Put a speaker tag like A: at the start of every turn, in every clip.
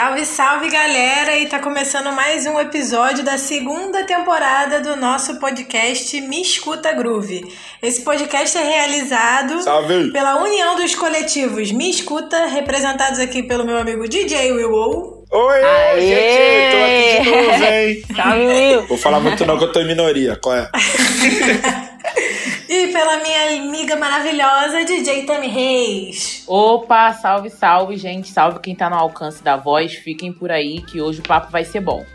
A: Salve, salve galera! E tá começando mais um episódio da segunda temporada do nosso podcast Me Escuta Groove. Esse podcast é realizado
B: salve.
A: pela união dos coletivos Me Escuta, representados aqui pelo meu amigo DJ Will.
B: Oi, Aê! gente, tô aqui de novo, hein?
C: Salve!
B: Vou falar muito não que eu tô em minoria, qual é?
A: E pela minha amiga maravilhosa, DJ Tami Reis.
C: Opa, salve, salve, gente. Salve quem tá no alcance da voz. Fiquem por aí que hoje o papo vai ser bom.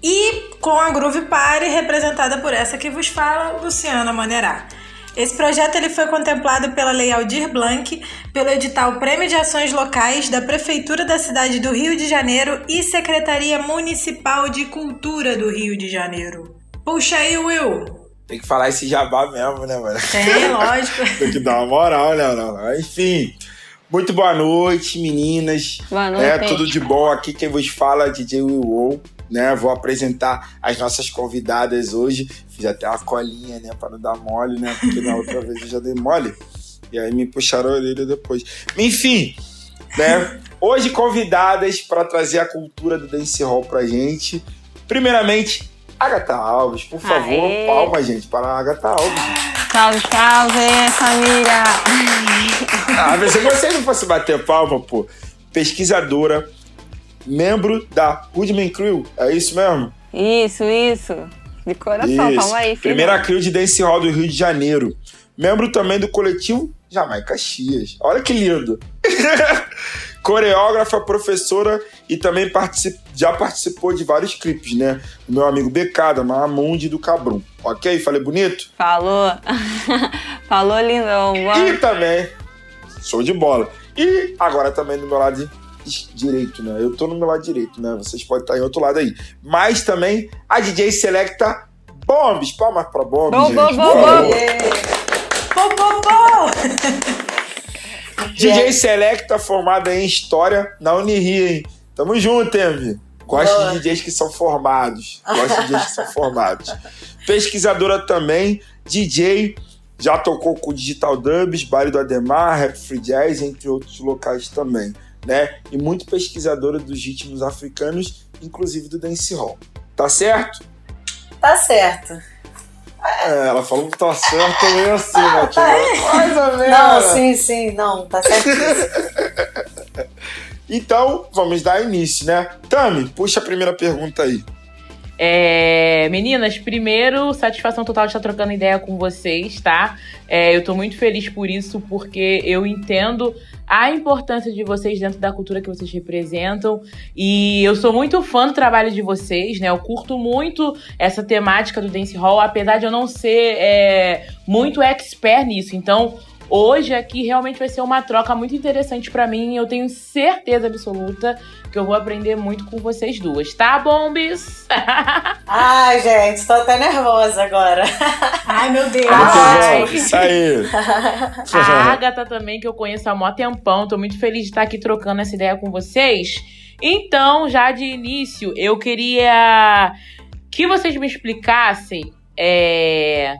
A: E com a Groove Party, representada por essa que vos fala, Luciana Manerá. Esse projeto ele foi contemplado pela Lei Aldir Blanc, pelo edital Prêmio de Ações Locais da Prefeitura da cidade do Rio de Janeiro e Secretaria Municipal de Cultura do Rio de Janeiro. Puxa aí, Will!
B: Tem que falar esse jabá mesmo, né, mano?
A: Tem, lógico.
B: Tem que dar uma moral, né? Não. Enfim. Muito boa noite, meninas.
C: Boa noite.
B: É, tudo de bom. Aqui quem vos fala é DJ Will né? Vou apresentar as nossas convidadas hoje. Fiz até uma colinha, né? Para não dar mole, né? Porque na outra vez eu já dei mole. E aí me puxaram a orelha depois. Enfim, né? Hoje convidadas para trazer a cultura do dancehall pra gente. Primeiramente, Agatha Alves, por favor, Aê. palma, gente, para a Agatha Alves.
C: Salve, salve, família!
B: Ah, mas se você não fosse bater palma, pô, pesquisadora, membro da Woodman Crew, é isso mesmo?
C: Isso, isso. De coração, isso. palma aí, filho.
B: Primeira crew de dancehall do Rio de Janeiro. Membro também do coletivo Jamaica Chias. Olha que lindo! coreógrafa, professora e também particip... já participou de vários clipes, né? O meu amigo Becada, Mamundi do Cabrum. Ok? Falei bonito?
C: Falou. Falou, lindão.
B: E também, show de bola. E agora também do meu lado direito, né? Eu tô no meu lado direito, né? Vocês podem estar em outro lado aí. Mas também a DJ Selecta Bombs. Palmas pra Bombs,
C: bom,
B: gente.
C: Bom, bom, bom.
A: Bom, bom, bom.
B: DJ Selecta, formada em História na Unirio, hein? Tamo junto, hein, Gosto Boa. de DJs que são formados. Gosto de DJs que são formados. Pesquisadora também, DJ, já tocou com Digital Dubs, Baile do Ademar, Rap Free Jazz, entre outros locais também, né? E muito pesquisadora dos ritmos africanos, inclusive do dancehall. Tá certo?
A: Tá certo.
B: É, ela falou que tá certo meio assim, né?
A: Mais ou menos. Não, sim, sim, não, tá certo.
B: então, vamos dar início, né? Tami, puxa a primeira pergunta aí.
C: É, meninas, primeiro, satisfação total de estar trocando ideia com vocês, tá? É, eu tô muito feliz por isso, porque eu entendo a importância de vocês dentro da cultura que vocês representam. E eu sou muito fã do trabalho de vocês, né? Eu curto muito essa temática do dance hall, apesar de eu não ser é, muito expert nisso. Então, hoje aqui realmente vai ser uma troca muito interessante para mim. Eu tenho certeza absoluta que eu vou aprender muito com vocês duas, tá, Bombis?
A: Ai, gente, tô até nervosa agora. Ai, meu Deus.
B: Ai. Isso aí.
C: A Agatha também, que eu conheço há mó tempão. Tô muito feliz de estar aqui trocando essa ideia com vocês. Então, já de início, eu queria que vocês me explicassem é,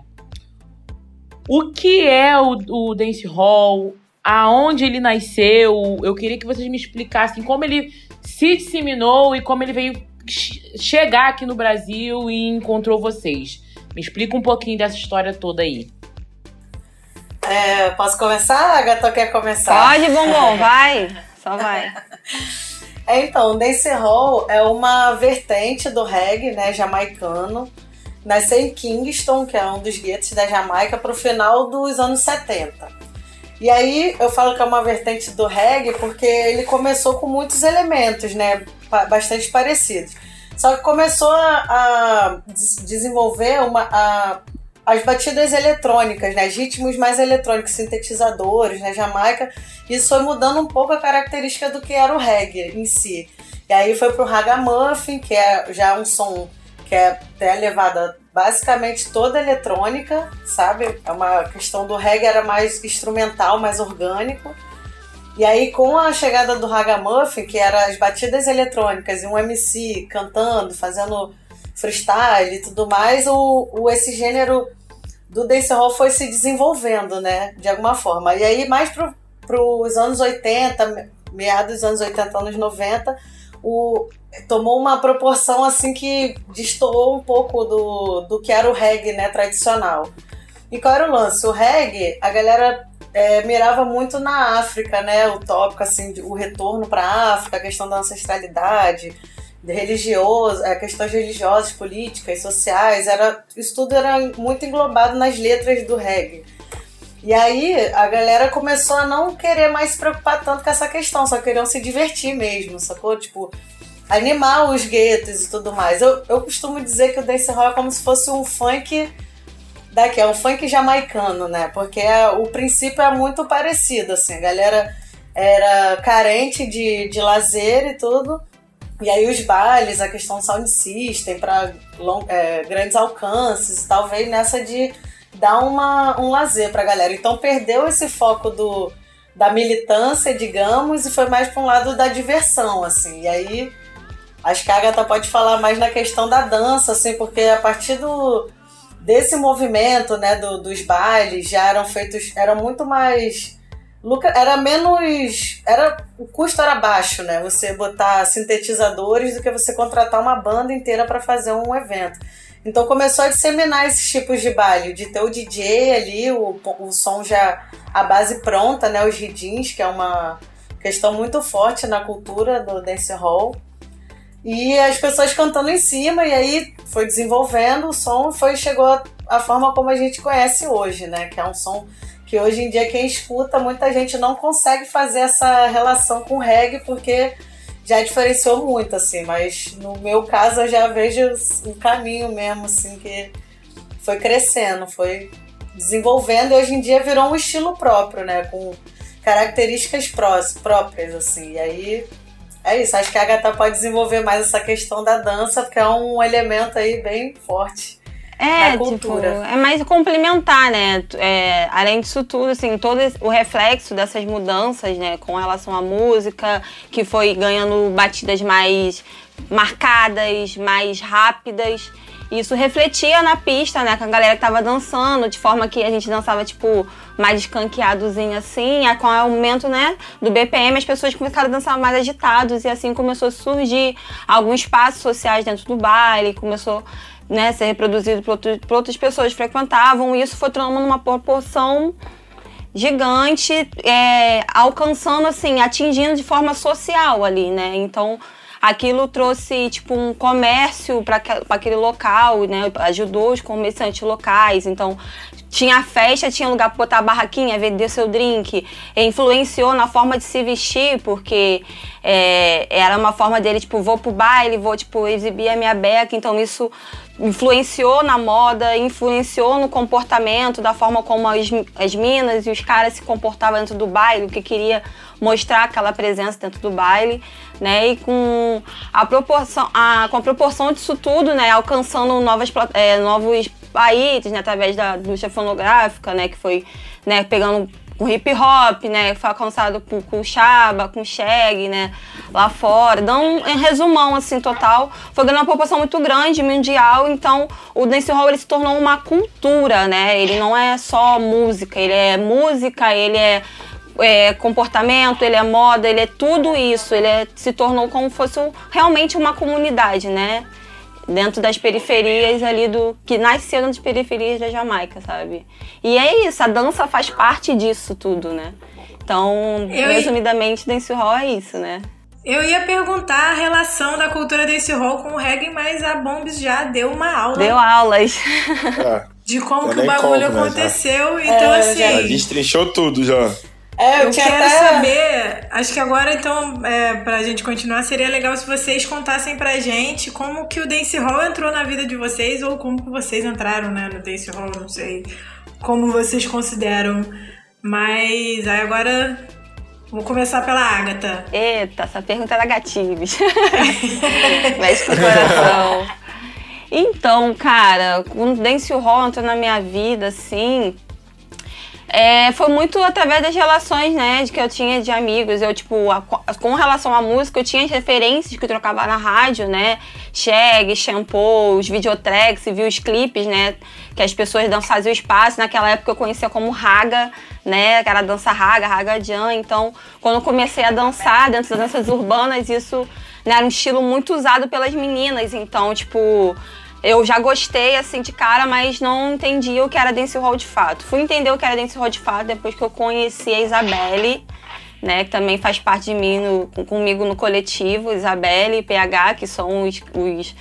C: o que é o, o dance hall, aonde ele nasceu. Eu queria que vocês me explicassem como ele se disseminou e como ele veio chegar aqui no Brasil e encontrou vocês. Me explica um pouquinho dessa história toda aí.
A: É, posso começar? A Gata quer começar?
C: Pode, bombom, vai. Só vai.
A: É, então, o dancehall é uma vertente do reggae, né, jamaicano. Nasceu em Kingston, que é um dos guetos da Jamaica, para o final dos anos 70. E aí eu falo que é uma vertente do reggae porque ele começou com muitos elementos, né? Bastante parecidos. Só que começou a, a desenvolver uma, a, as batidas eletrônicas, né? ritmos mais eletrônicos, sintetizadores, na né? Jamaica. Isso foi mudando um pouco a característica do que era o reggae em si. E aí foi pro ragamuffin, que é já um som que é até levada basicamente toda eletrônica, sabe? É uma questão do reggae era mais instrumental, mais orgânico. E aí com a chegada do ragamuffin, que era as batidas eletrônicas e um MC cantando, fazendo freestyle e tudo mais, o, o esse gênero do dancehall foi se desenvolvendo, né, de alguma forma. E aí mais pro, pros anos 80, meados dos anos 80, anos 90, o, tomou uma proporção assim que destoou um pouco do, do que era o reggae né, tradicional. E qual era o lance? O reggae, a galera é, mirava muito na África, né? O tópico, assim, o retorno para a África, a questão da ancestralidade, religioso, é, questões religiosas, políticas, sociais, era, isso tudo era muito englobado nas letras do reggae. E aí a galera começou a não querer mais se preocupar tanto com essa questão, só queriam se divertir mesmo, sacou? Tipo, animar os guetos e tudo mais. Eu, eu costumo dizer que o dancehall é como se fosse um funk daqui, é um funk jamaicano, né? Porque é, o princípio é muito parecido, assim, a galera era carente de, de lazer e tudo. E aí os bailes, a questão do sound system para é, grandes alcances, talvez nessa de dar uma, um lazer pra galera. Então perdeu esse foco do, da militância, digamos, e foi mais para um lado da diversão, assim. E aí Acho que a Agatha pode falar mais na questão da dança, assim, porque a partir do, desse movimento, né, do, dos bailes, já eram feitos, eram muito mais era menos, era o custo era baixo, né? Você botar sintetizadores do que você contratar uma banda inteira para fazer um evento. Então começou a disseminar esses tipos de baile, de ter o DJ ali, o, o som já a base pronta, né? Os ridins, que é uma questão muito forte na cultura do dance hall. E as pessoas cantando em cima, e aí foi desenvolvendo o som, foi chegou a, forma como a gente conhece hoje, né? Que é um som que hoje em dia quem escuta, muita gente não consegue fazer essa relação com reggae, porque já diferenciou muito, assim, mas no meu caso eu já vejo um caminho mesmo, assim, que foi crescendo, foi desenvolvendo e hoje em dia virou um estilo próprio, né? Com características próprias, assim. E aí é isso, acho que a Agatha pode desenvolver mais essa questão da dança, porque é um elemento aí bem forte. É,
D: tipo, é mais complementar, né? É, além disso tudo, assim, todo o reflexo dessas mudanças, né, com relação à música, que foi ganhando batidas mais marcadas, mais rápidas. Isso refletia na pista, né? Com a galera que tava dançando, de forma que a gente dançava, tipo, mais escanqueadozinho assim. com o aumento, né, do BPM, as pessoas começaram a dançar mais agitados e assim começou a surgir alguns espaços sociais dentro do baile, começou né, ser reproduzido por, outro, por outras pessoas que frequentavam. E isso foi tomando uma proporção gigante, é, alcançando, assim, atingindo de forma social ali, né? Então aquilo trouxe tipo um comércio para aquele local, né? Ajudou os comerciantes locais. Então tinha festa, tinha lugar para botar a barraquinha, vender seu drink. influenciou na forma de se vestir, porque é, era uma forma dele, tipo, vou pro baile, vou, tipo, exibir a minha beca. Então isso influenciou na moda, influenciou no comportamento, da forma como as, as minas e os caras se comportavam dentro do baile, o que queria mostrar aquela presença dentro do baile, né? E com a proporção, a, com a proporção disso tudo, né? Alcançando novas, é, novos países, né? Através da indústria fonográfica, né? Que foi né, pegando com hip hop, né? Foi alcançado com, com Chaba, com Shag, né? Lá fora. Dando um, um resumão, assim, total. Foi ganhando uma proporção muito grande, mundial. Então, o dancehall, ele se tornou uma cultura, né? Ele não é só música. Ele é música, ele é é, comportamento, ele é moda, ele é tudo isso. Ele é, se tornou como se fosse realmente uma comunidade, né? Dentro das periferias ali do. que nasceram das periferias da Jamaica, sabe? E é isso, a dança faz parte disso tudo, né? Então, Eu resumidamente, dancehall é isso, né?
E: Eu ia perguntar a relação da cultura dancehall com o reggae, mas a Bombs já deu uma aula.
D: Deu aulas.
E: É. De como que o bagulho como, aconteceu. Né? Então, é, assim. Já
B: destrinchou tudo já.
E: É, eu, eu quero até... saber, acho que agora então, é, pra gente continuar, seria legal se vocês contassem pra gente como que o Dance Hall entrou na vida de vocês, ou como que vocês entraram, né, no Dance Hall, não sei como vocês consideram. Mas aí agora vou começar pela Agatha.
D: Eita, essa pergunta era gatilhos. Mexe com o coração. Então, cara, quando o Dance Hall entrou na minha vida, assim, É, foi muito através das relações, né, que eu tinha de amigos. Eu, tipo, a, com relação à música, eu tinha as referências que eu trocava na rádio, né? Shag, shampoo, os videotracks, viu os clipes, né? Que as pessoas dançavam faziam espaço. Naquela época eu conhecia como raga, né? Aquela dança raga, raga jan. Então, quando eu comecei a dançar dentro das danças urbanas, isso né, era um estilo muito usado pelas meninas. Então, tipo, eu já gostei, assim, de cara, mas não entendia o que era dancehall de fato. Fui entender o que era dancehall de fato depois que eu conheci a Isabelle, né, que também faz parte de mim, no, comigo no coletivo, Isabelle e PH, que são os, os,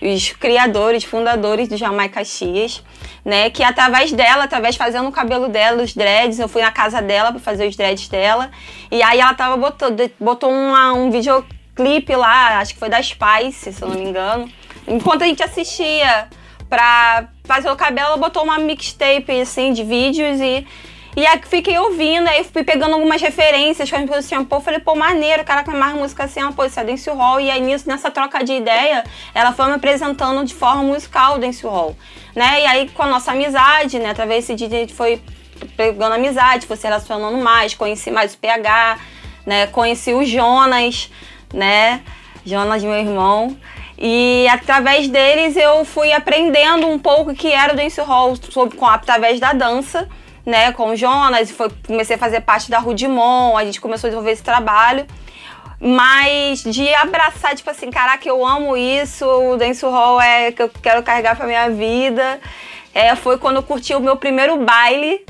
D: os criadores, fundadores do Jamaica Caxias, né, que através dela, através fazendo o cabelo dela, os dreads, eu fui na casa dela para fazer os dreads dela, e aí ela tava botando, botou uma, um videoclipe lá, acho que foi da Spice, se eu não me engano, enquanto a gente assistia pra fazer o cabelo, ela botou uma mixtape, assim, de vídeos e... E aí fiquei ouvindo, aí fui pegando algumas referências, quando eu assim, pô, falei, pô, maneiro, caraca, mais música assim, pô, isso é dance hall. E aí nisso, nessa troca de ideia, ela foi me apresentando de forma musical o dance hall, né? E aí com a nossa amizade, né, através desse dia a gente foi pegando amizade, foi se relacionando mais, conheci mais o PH, né, conheci o Jonas, né, Jonas, meu irmão. E através deles eu fui aprendendo um pouco o que era o dancehall sobre, com, através da dança, né, com o Jonas, foi, comecei a fazer parte da Rudimon, a gente começou a desenvolver esse trabalho. Mas de abraçar, tipo assim, caraca, eu amo isso, o dancehall é que eu quero carregar pra minha vida. É, foi quando eu curti o meu primeiro baile,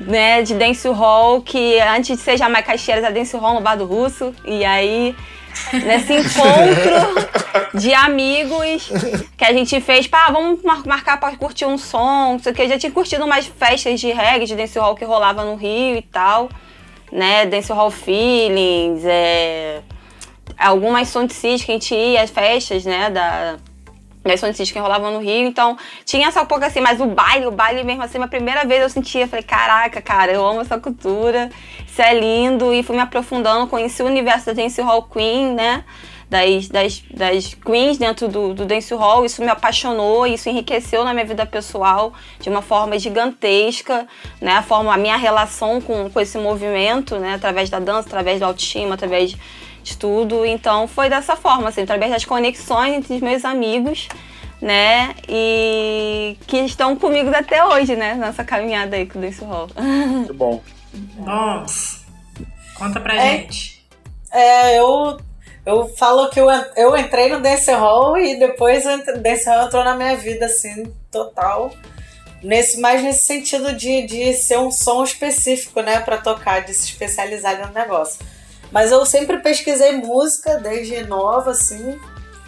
D: né, de dancehall, que antes de ser Jamaica Caixeiras, era dancehall no Bar do Russo. E aí nesse encontro de amigos que a gente fez, pá, vamos marcar para curtir um som, não sei o que. Eu já tinha curtido umas festas de reggae, de dancehall que rolava no Rio e tal, né? Dancehall Feelings, é... algumas Sound que a gente ia, as festas, né, da das Sound que rolavam no Rio, então tinha essa pouco assim, mas o baile, o baile mesmo assim, a primeira vez eu sentia, falei, caraca, cara, eu amo essa cultura, isso é lindo, e fui me aprofundando, conheci o universo da Dance Hall Queen, né, das, das, das queens dentro do, do Dance Hall, isso me apaixonou, isso enriqueceu na minha vida pessoal de uma forma gigantesca, né, a forma, a minha relação com, com esse movimento, né, através da dança, através da autoestima, através de tudo. Então foi dessa forma, assim, através das conexões entre os meus amigos, né? E que estão comigo até hoje, né? Nessa caminhada aí com o Dance Hall.
B: Muito bom.
E: Bom, conta pra é, gente.
A: É, eu, eu falo que eu, eu entrei no Dance Hall e depois o Dance Hall entrou na minha vida, assim, total. Nesse, mais nesse sentido de, de ser um som específico, né, para tocar, de se especializar no negócio. Mas eu sempre pesquisei música desde nova, assim.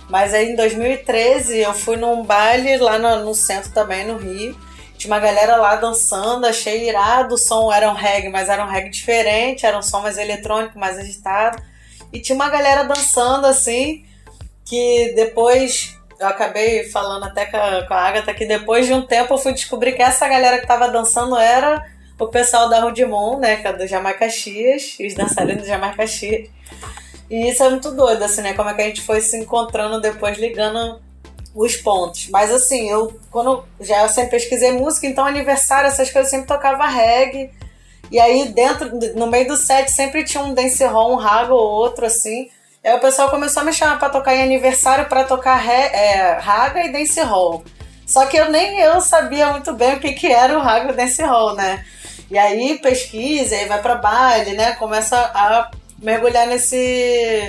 A: Mas aí em 2013 eu fui num baile lá no, no centro também, no Rio. Tinha uma galera lá dançando, achei irado. O som era um reggae, mas era um reggae diferente, era um som mais eletrônico, mais agitado. E tinha uma galera dançando assim, que depois eu acabei falando até com a, com a Agatha que depois de um tempo eu fui descobrir que essa galera que tava dançando era o pessoal da Rudimon, né, que é do Jamaica Caxias, os dançarinos do Jamaica Caxias. E isso é muito doido, assim, né, como é que a gente foi se encontrando depois, ligando os pontos. Mas assim, eu quando já eu sempre pesquisei música, então aniversário, essas coisas eu sempre tocava reggae. E aí dentro, no meio do set sempre tinha um dancehall, um raga ou outro assim. E aí o pessoal começou a me chamar para tocar em aniversário para tocar re, é, raga e dancehall. Só que eu nem eu sabia muito bem o que, que era o raga e o dancehall, né? E aí pesquisa, aí vai para baile, né? Começa a mergulhar nesse,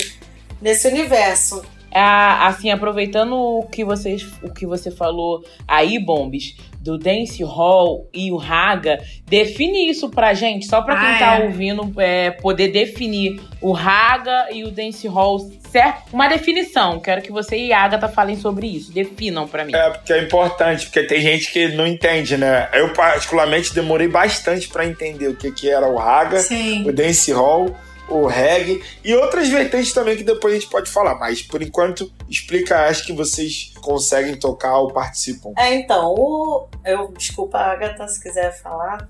A: nesse universo.
C: Ah, assim, aproveitando o que, vocês, o que você falou aí, Bombes, do dance hall e o raga, define isso pra gente, só pra quem ah, tá é. ouvindo é, poder definir o raga e o dance hall, certo? Uma definição. Quero que você e a Agatha falem sobre isso. Definam pra mim.
B: É, porque é importante, porque tem gente que não entende, né? Eu, particularmente, demorei bastante para entender o que, que era o raga, Sim. o dance hall o reggae e outras vertentes também que depois a gente pode falar. Mas por enquanto, explica as que vocês conseguem tocar ou participam.
A: É, então, o... eu desculpa, Agatha, se quiser falar.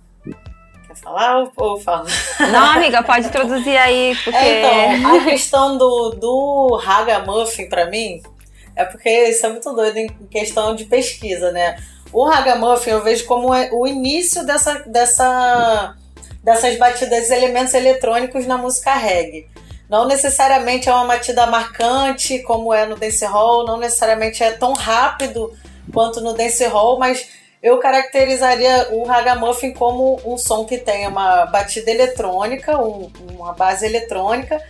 A: Quer falar ou, ou fala?
D: Não, amiga, pode introduzir aí, porque.
A: É, então, a questão do, do Raga Muffin, pra mim, É porque isso é muito doido em questão de pesquisa, né? O Ragamuffin eu vejo como é o início dessa, dessa, dessas batidas elementos eletrônicos na música reggae. Não necessariamente é uma batida marcante como é no dancehall, não necessariamente é tão rápido quanto no dancehall, mas eu caracterizaria o ragamuffin como um som que tem uma batida eletrônica, um, uma base eletrônica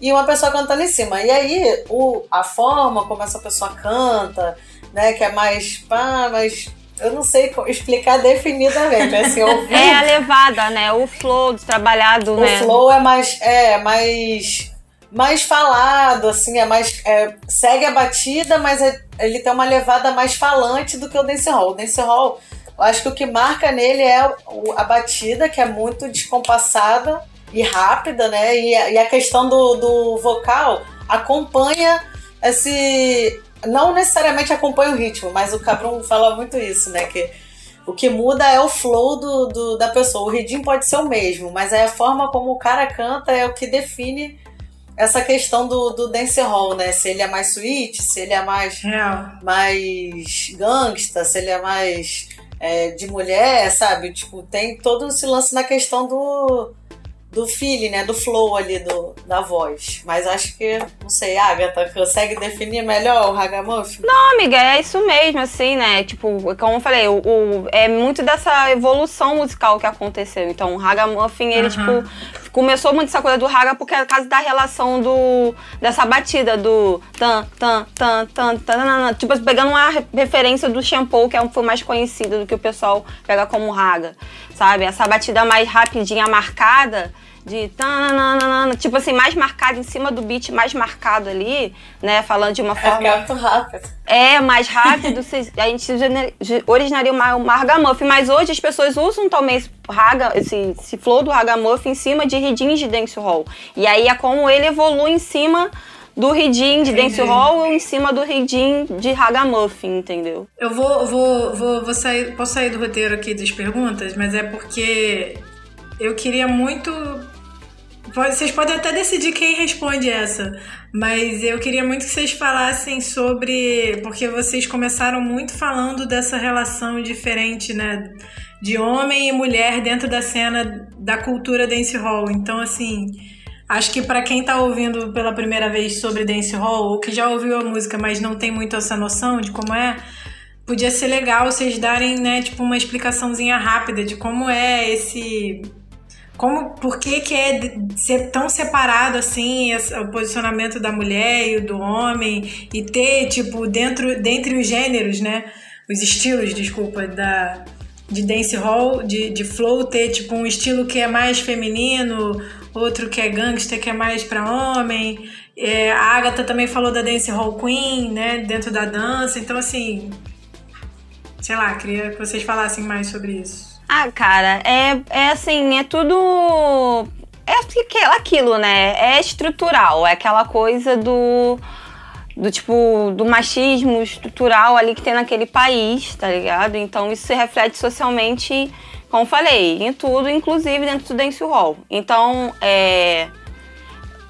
A: e uma pessoa cantando em cima. E aí o, a forma como essa pessoa canta, né, que é mais pá, mais eu não sei explicar definidamente, assim.
D: É a levada, né? O flow trabalhado,
A: o
D: né?
A: O flow é mais é mais mais falado, assim, é mais. É, segue a batida, mas é, ele tem uma levada mais falante do que o dancehall. O dancehall, eu acho que o que marca nele é a batida, que é muito descompassada e rápida, né? E, e a questão do, do vocal acompanha esse. Não necessariamente acompanha o ritmo, mas o Cabrum fala muito isso, né? Que o que muda é o flow do, do, da pessoa. O ritmo pode ser o mesmo, mas é a forma como o cara canta é o que define essa questão do, do dancehall, né? Se ele é mais sweet, se ele é mais, mais gangsta, se ele é mais é, de mulher, sabe? Tipo, tem todo esse lance na questão do, do feeling, né? Do flow ali do, da voz. Mas acho que, não sei, Agatha, consegue definir melhor o Ragamuffin?
D: Não, amiga, é isso mesmo, assim, né? Tipo, como eu falei, o, o é muito dessa evolução musical que aconteceu. Então, o Ragamuffin, ele, tipo, começou muito essa coisa do raga porque é por causa da relação do dessa batida do tan tan tan tan tan, tipo pegando uma referência do shampoo que é um foi mais conhecido do que o pessoal pega como raga, sabe? Essa batida mais rapidinha marcada de tananana, tipo assim, mais marcado em cima do beat, mais marcado ali, né? Falando de uma forma.
A: É muito rápido.
D: É, mais rápido, a gente originaria uma, uma ragamuffin, mas hoje as pessoas usam também esse, raga, esse, esse flow do ragamuffin em cima de ridins de dancehall. E aí é como ele evolui em cima do ridim de dancehall ou em cima do ridim de ragamuffin, entendeu?
E: Eu vou, vou, vou, vou sair, posso sair do roteiro aqui das perguntas, mas é porque eu queria muito vocês podem até decidir quem responde essa, mas eu queria muito que vocês falassem sobre. Porque vocês começaram muito falando dessa relação diferente, né? De homem e mulher dentro da cena da cultura dancehall. Então, assim, acho que para quem tá ouvindo pela primeira vez sobre dancehall, ou que já ouviu a música, mas não tem muito essa noção de como é, podia ser legal vocês darem, né, tipo, uma explicaçãozinha rápida de como é esse como, por que, que é ser tão separado assim o posicionamento da mulher e do homem e ter tipo dentro dentre os gêneros, né? Os estilos, desculpa, da de dance hall, de, de flow ter tipo um estilo que é mais feminino, outro que é gangster que é mais para homem. É, a Agatha também falou da dance hall queen, né? Dentro da dança. Então assim, sei lá, queria que vocês falassem mais sobre isso.
D: Ah, cara, é, é assim, é tudo. É aquilo, né? É estrutural, é aquela coisa do. Do tipo, do machismo estrutural ali que tem naquele país, tá ligado? Então isso se reflete socialmente, como falei, em tudo, inclusive dentro do dancehall. Então, é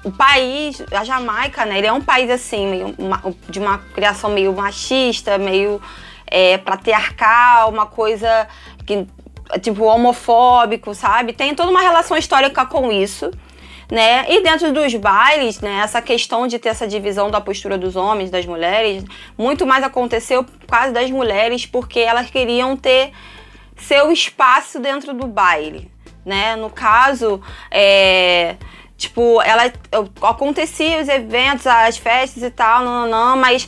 D: o país, a Jamaica, né, ele é um país assim, meio, de uma criação meio machista, meio é, patriarcal, uma coisa que tipo, homofóbico, sabe? Tem toda uma relação histórica com isso. Né? E dentro dos bailes, né, essa questão de ter essa divisão da postura dos homens, das mulheres, muito mais aconteceu por causa das mulheres, porque elas queriam ter seu espaço dentro do baile, né? No caso, é, Tipo, ela acontecia os eventos, as festas e tal, não, não, mas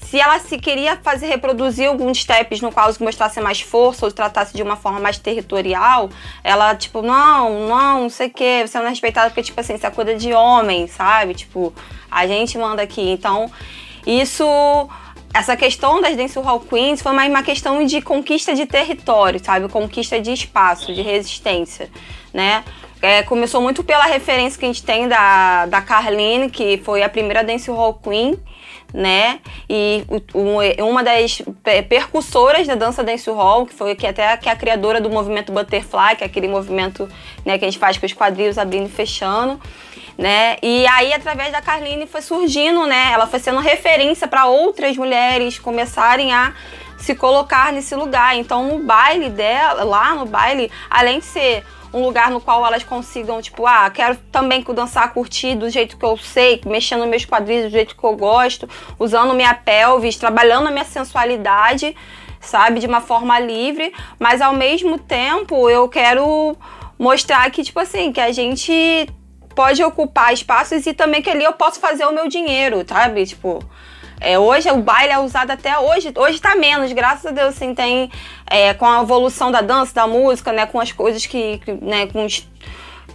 D: se ela se queria fazer reproduzir alguns steps no qual mostrasse mais força ou tratasse de uma forma mais territorial, ela, tipo, não, não, não sei o que, você não é respeitada porque, tipo assim, isso é coisa de homem, sabe? Tipo, a gente manda aqui. Então, isso essa questão das Dancehall Queens foi mais uma questão de conquista de território, sabe? Conquista de espaço, de resistência, né? É, começou muito pela referência que a gente tem da, da Carline, que foi a primeira dancehall queen, né? E um, uma das percussoras da dança dancehall, que foi que até que é a criadora do movimento Butterfly, que é aquele movimento né, que a gente faz com os quadris abrindo e fechando. né? E aí, através da Carline, foi surgindo, né? Ela foi sendo referência para outras mulheres começarem a se colocar nesse lugar. Então, no baile dela, lá no baile, além de ser um lugar no qual elas consigam, tipo, ah, quero também dançar, curtir do jeito que eu sei, mexendo meus quadris do jeito que eu gosto, usando minha pelvis, trabalhando a minha sensualidade, sabe, de uma forma livre, mas ao mesmo tempo eu quero mostrar que, tipo assim, que a gente pode ocupar espaços e também que ali eu posso fazer o meu dinheiro, sabe? Tipo, é, hoje o baile é usado até hoje, hoje tá menos, graças a Deus, assim, tem é, com a evolução da dança, da música, né, com as coisas que, que né, com os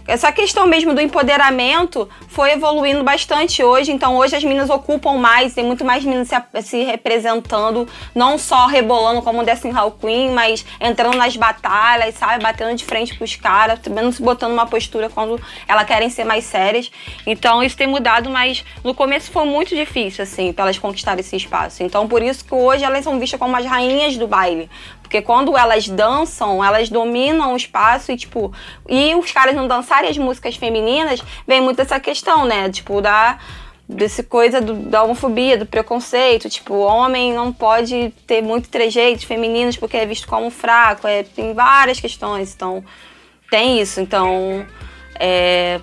D: essa questão mesmo do empoderamento foi evoluindo bastante hoje. Então, hoje as meninas ocupam mais, tem muito mais meninas se, se representando, não só rebolando como Destiny Hall Queen, mas entrando nas batalhas, sabe? Batendo de frente pros caras, também se botando uma postura quando elas querem ser mais sérias. Então, isso tem mudado, mas no começo foi muito difícil, assim, para elas conquistarem esse espaço. Então, por isso que hoje elas são vistas como as rainhas do baile. Porque quando elas dançam, elas dominam o espaço e, tipo, e os caras não dançarem as músicas femininas, vem muito essa questão, né? Tipo, da desse coisa do, da homofobia, do preconceito, tipo, homem não pode ter muito trejeitos femininos porque é visto como fraco, é, tem várias questões, então tem isso, então é,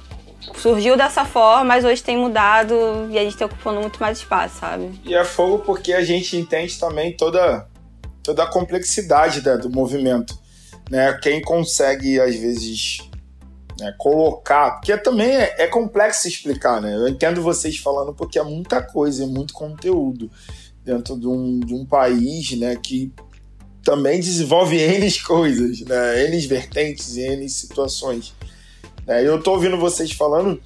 D: surgiu dessa forma, mas hoje tem mudado e a gente está ocupando muito mais espaço, sabe?
B: E é fogo porque a gente entende também toda toda a complexidade né, do movimento. Né? Quem consegue, às vezes, né, colocar. Porque também é, é, complexo explicar, né? Eu entendo vocês falando porque é muita coisa, é muito conteúdo dentro de um, de um país né, que também desenvolve N coisas, né? N vertentes N situações. Né? Eu tô ouvindo vocês falando,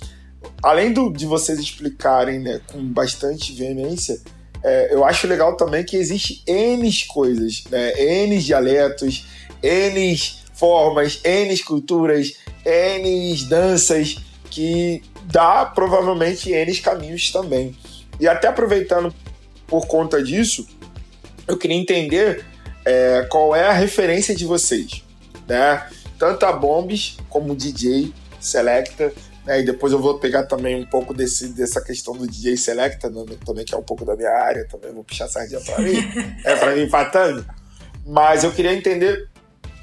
B: além do, de vocês explicarem né, com bastante veemência, é, eu acho legal também que existe N coisas, né? N dialetos, N formas, N culturas, N danças, que dá provavelmente N caminhos também. E até aproveitando por conta disso, eu queria entender é, qual é a referência de vocês, né? Tanto a Bombs como DJ Selecta né? E depois eu vou pegar também um pouco desse, dessa questão do DJ Selecta, né? também, que é um pouco da minha área, também vou puxar sardinha para mim, é para mim empatando. Mas eu queria entender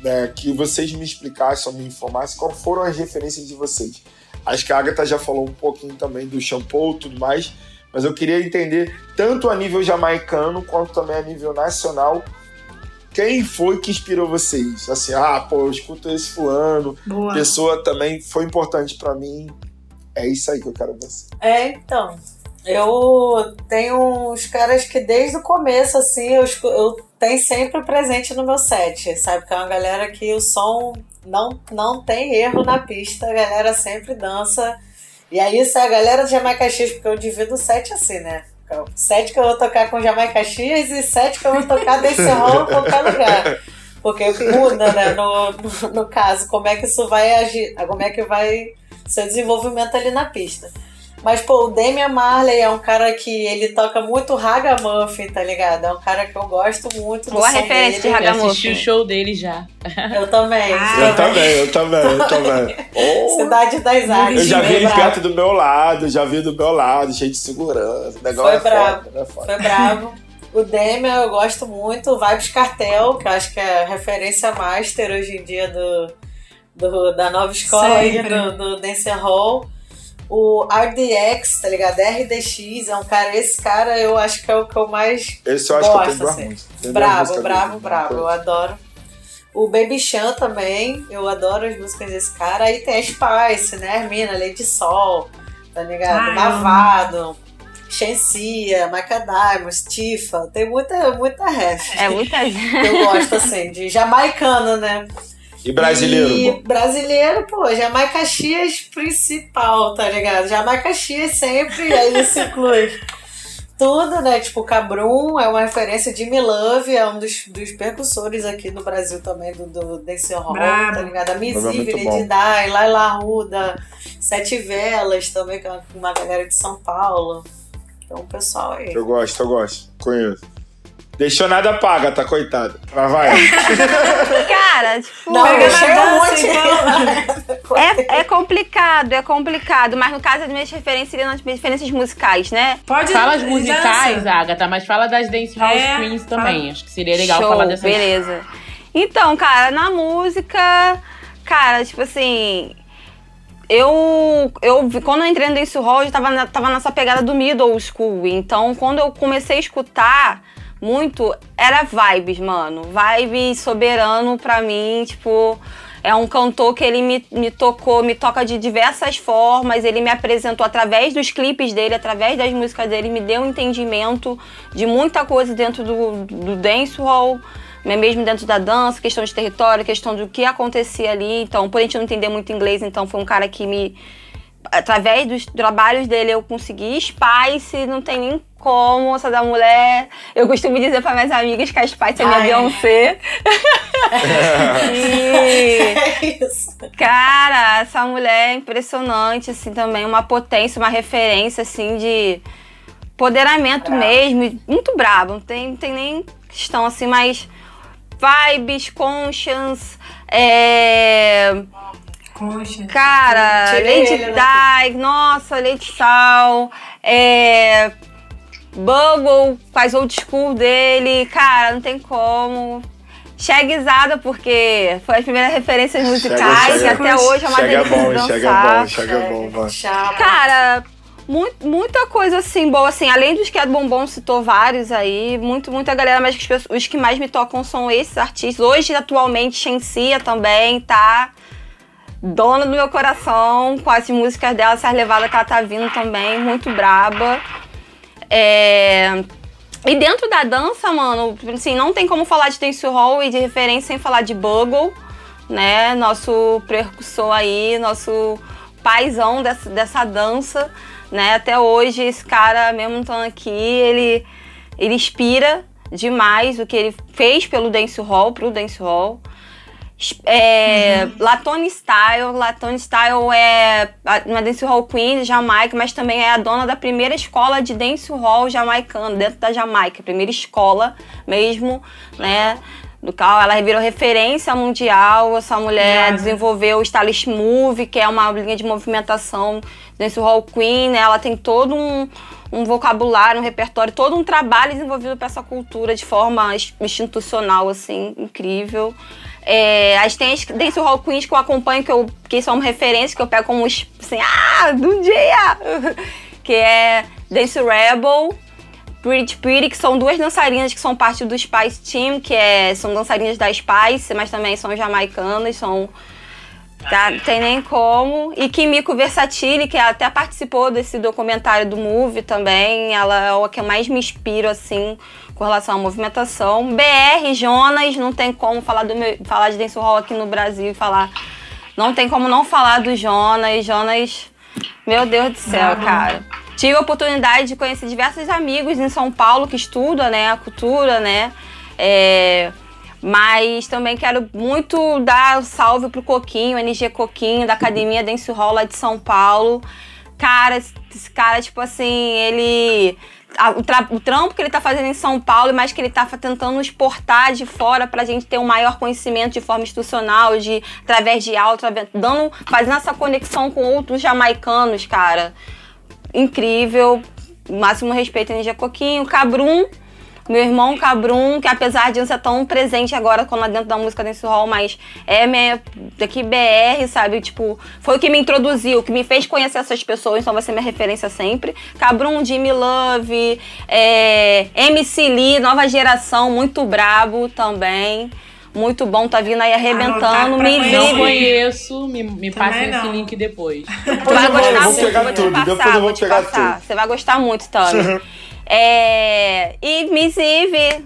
B: né, que vocês me explicassem, me informassem quais foram as referências de vocês. Acho que a Agatha já falou um pouquinho também do shampoo e tudo mais, mas eu queria entender tanto a nível jamaicano quanto também a nível nacional quem foi que inspirou vocês? Assim, ah, pô, eu escuto esse fulano, Boa. pessoa também foi importante para mim. É isso aí que eu quero ver.
A: É, então. Eu tenho uns caras que desde o começo, assim, eu, eu tenho sempre presente no meu set, sabe? Que é uma galera que o som não, não tem erro na pista, a galera sempre dança. E aí, isso é a galera de Jamaica X, porque eu divido o set assim, né? Sete que eu vou tocar com Jamaica X e sete que eu vou tocar desse rol em qualquer lugar. Porque muda, né? No, no, no, caso, como é que isso vai agir, como é que vai ser o desenvolvimento ali na pista. Mas, pô, o Damian Marley é um cara que ele toca muito ragamuffin, tá ligado? É um cara que eu gosto muito
C: Boa referência dele. de ragamuffin. Eu assisti o show dele já.
A: Eu também.
B: Ah, eu também, eu também, eu também.
A: Oh, Cidade das Águias.
B: Eu já vi ele perto do meu lado, já vi do meu lado, cheio de segurança. O negócio
A: Foi é bravo. Foda, né? Foi bravo. O Damian eu gosto muito, o Vibes Cartel, que eu acho que é a referência master hoje em dia do, do da nova escola aí, do, do Dance Hall. O RDX, tá ligado? RDX é um cara, esse cara eu acho que é o que eu mais
B: esse eu
A: gosto,
B: acho que eu
A: assim. Muito. Bravo, bravo, bravo, eu adoro. O Baby Chan também, eu adoro as músicas desse cara. Aí tem a Spice, né? Hermina, Lady Sol, tá ligado? Ai, Mavado. Shensia, Macadamia, Tifa, tem muita, muita ref.
D: É muita
A: Eu gosto, assim, de jamaicano, né?
B: E brasileiro? E
A: pô. brasileiro, pô, Jamaica Caxias principal, tá ligado? Jamaica Caxias sempre, aí isso inclui tudo, né? Tipo, Cabrum é uma referência de Love, é um dos, dos percussores aqui no Brasil também, do, do Dance Hall, tá ligado? A Misível, Lady Dai, Laila Ruda, Sete Velas também, que é uma galera de São Paulo. Então, pessoal aí.
B: Eu gosto, eu gosto. Conheço. Deixou nada paga, tá coitada. Mas vai.
D: Cara, tipo.
A: Não, um
E: dança,
A: monte.
D: É, é complicado, é complicado. Mas no caso, as minhas referências seriam as minhas referências musicais, né?
E: Pode
C: Fala as
E: dança.
C: musicais, Agatha, mas fala das Dance House
E: É,
C: Queens
E: fala.
C: também. Acho que seria legal
D: Show,
C: falar dessas.
D: beleza. Então, cara, na música, cara, tipo assim, eu, eu quando eu entrei no Dance Hall, eu tava, na- tava nessa pegada do middle school. Então, quando eu comecei a escutar muito, era vibes, mano. Vibes soberano pra mim, tipo. É um cantor que ele me, me tocou, me toca de diversas formas. Ele me apresentou através dos clipes dele, através das músicas dele, me deu um entendimento de muita coisa dentro do, do dancehall, né, mesmo dentro da dança, questão de território, questão do que acontecia ali. Então, por a gente não entender muito inglês, então foi um cara que me. Através dos trabalhos dele eu consegui. Spice, não tem nem como, essa da mulher. Eu costumo dizer para minhas amigas que a Spice é minha
A: Ai.
D: Beyoncé. e.
A: É isso.
D: Cara, essa mulher é impressionante, assim, também. Uma potência, uma referência, assim, de empoderamento mesmo. Muito brabo, não tem, não tem nem questão, assim, mas vibes, conscience, é...
E: Concha.
D: Cara,
A: Tirei
D: Lady
A: ele, né?
D: Nossa, Lady Sal, é... Bubble, faz old school dele, cara, não tem como. Cheguizada, porque foi as primeiras referências musicais,
B: chega.
D: e até hoje é uma
B: Chega
D: delícia
B: bom,
D: de
B: chega
D: dançar.
B: bom, chega bom, mano.
D: Cara, mu- muita coisa assim, boa, assim, além dos que a Bombom citou vários aí, muito, muita galera, mas os que mais me tocam são esses artistas. Hoje, atualmente, Shensia também tá dona do meu coração, com as músicas dela, essas levadas que ela tá vindo também, muito braba. É... E dentro da dança, mano, assim, não tem como falar de dancehall e de referência sem falar de Bugle, né? Nosso precursor aí, nosso paizão dessa, dessa dança, né? Até hoje, esse cara, mesmo estando aqui, ele, ele inspira demais o que ele fez pelo dancehall, pro dancehall. É, Latone Style, Latone Style é uma dancehall queen de Jamaica, mas também é a dona da primeira escola de dancehall jamaicano dentro da Jamaica, primeira escola mesmo, né? Do qual ela virou referência mundial. Essa mulher
E: Irada.
D: desenvolveu o Stylish Move, que é uma linha de movimentação dancehall queen. Né? Ela tem todo um, um vocabulário, um repertório, todo um trabalho desenvolvido para essa cultura de forma ins- institucional, assim, incrível. É, as tem as dancehall queens que eu acompanho, que, eu, que são referências, que eu pego como, assim, ah, do dia! que é Dance Rebel, Pretty Pretty, que são duas dançarinas que são parte do Spice Team, que é, são dançarinas da Spice, mas também são jamaicanas, são... Tá, não tem nem como. E Kimiko Versatile, que até participou desse documentário do Move também. Ela é o que eu mais me inspiro, assim, com relação à movimentação. BR, Jonas, não tem como falar, do meu, falar de dancehall aqui no Brasil e falar... Não tem como não falar do Jonas. Jonas, meu Deus do céu,
E: Brabo.
D: cara. Tive a oportunidade de conhecer diversos amigos em São Paulo que estudam, né, a cultura, né? É, mas também quero muito dar salve pro Coquinho, NG Coquinho, da Academia Dance Hall lá de São Paulo. Cara, esse cara, tipo assim, ele. o, tra- o trampo que ele tá fazendo em São Paulo, mas que ele tá tentando exportar de fora pra gente ter um maior conhecimento de forma institucional, de através de aula, dando, fazendo essa conexão com outros jamaicanos, cara. Incrível. Máximo respeito a Ninja Coquinho. Cabrum, meu irmão Cabrum, que apesar de não ser tão presente agora quando é dentro da música desse hall, mas é minha, daqui BR, sabe? Tipo, foi o que me introduziu, que me fez conhecer essas pessoas, então vai ser minha referência sempre. Cabrum, Jimmy Love, é, MC Lee, nova geração, muito brabo também. Muito bom, tá vindo aí arrebentando.
E: Anotar pra
D: Me
E: conhecer.
C: Não conheço, me, me
E: Também
C: esse link depois.
D: Tu vai
B: eu vou-
D: gostar
B: vou
D: muito,
B: pegar
D: vou te
B: tudo,
D: passar,
B: depois eu vou pegar
D: passar.
B: tudo.
D: Você vai gostar muito, Tami. é, e Miss Eve,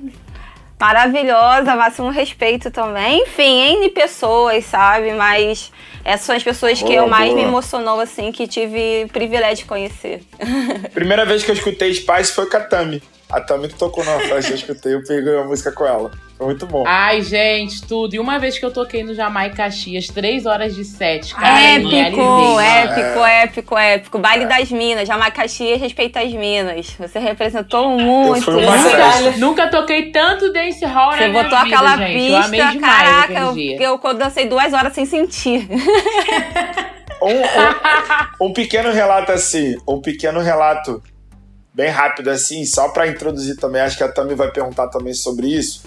D: maravilhosa, máximo respeito também. Enfim, N pessoas, sabe? Mas essas são as pessoas que
B: Boa,
D: eu mais
B: boa.
D: me emocionou, assim, que tive o privilégio de conhecer.
B: Primeira vez que eu escutei Spice foi com a Tami. Que tocou numa festa, eu escutei, eu peguei a música com ela. Foi muito bom.
C: Ai, gente, tudo. E uma vez que eu toquei no Jamaica Caxias, três horas de sete.
D: Cara, épico, épico, é. épico, épico. Baile é. das Minas. Jamaica Caxias respeita as Minas. Você representou muito.
C: Eu nunca, nunca toquei tanto dance hall Você
D: na botou
C: vida,
D: aquela
C: gente.
D: pista, caraca, eu, eu, eu dancei duas horas sem sentir.
B: Um, um, um, pequeno relato assim, um pequeno relato bem rápido assim, só para introduzir também, acho que a Tami vai perguntar também sobre isso,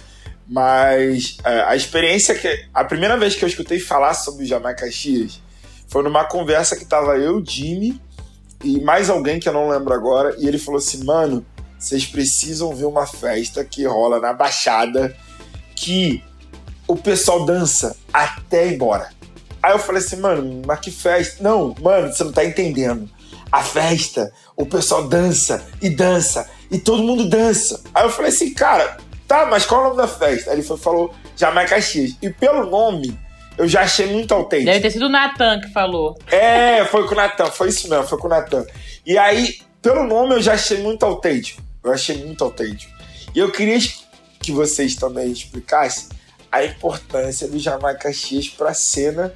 B: mas é, a experiência que. A primeira vez que eu escutei falar sobre o Jamaica Caxias foi numa conversa que tava eu, Jimmy e mais alguém que eu não lembro agora, e ele falou assim: mano, vocês precisam ver uma festa que rola na Baixada que o pessoal dança até embora. Aí eu falei assim, mano, mas que festa? Não, mano, você não tá entendendo. A festa, o pessoal dança e dança e todo mundo dança. Aí eu falei assim, cara, Tá, mas qual é o nome da festa? Aí ele foi, falou Jamaica X. E pelo nome, eu já achei muito autêntico.
C: Deve ter sido o Natan que falou.
B: É, foi com o Natan, foi isso mesmo, foi com o Natan. E aí, pelo nome, eu já achei muito autêntico. Eu achei muito autêntico. E eu queria que vocês também explicassem a importância do Jamaica X para a cena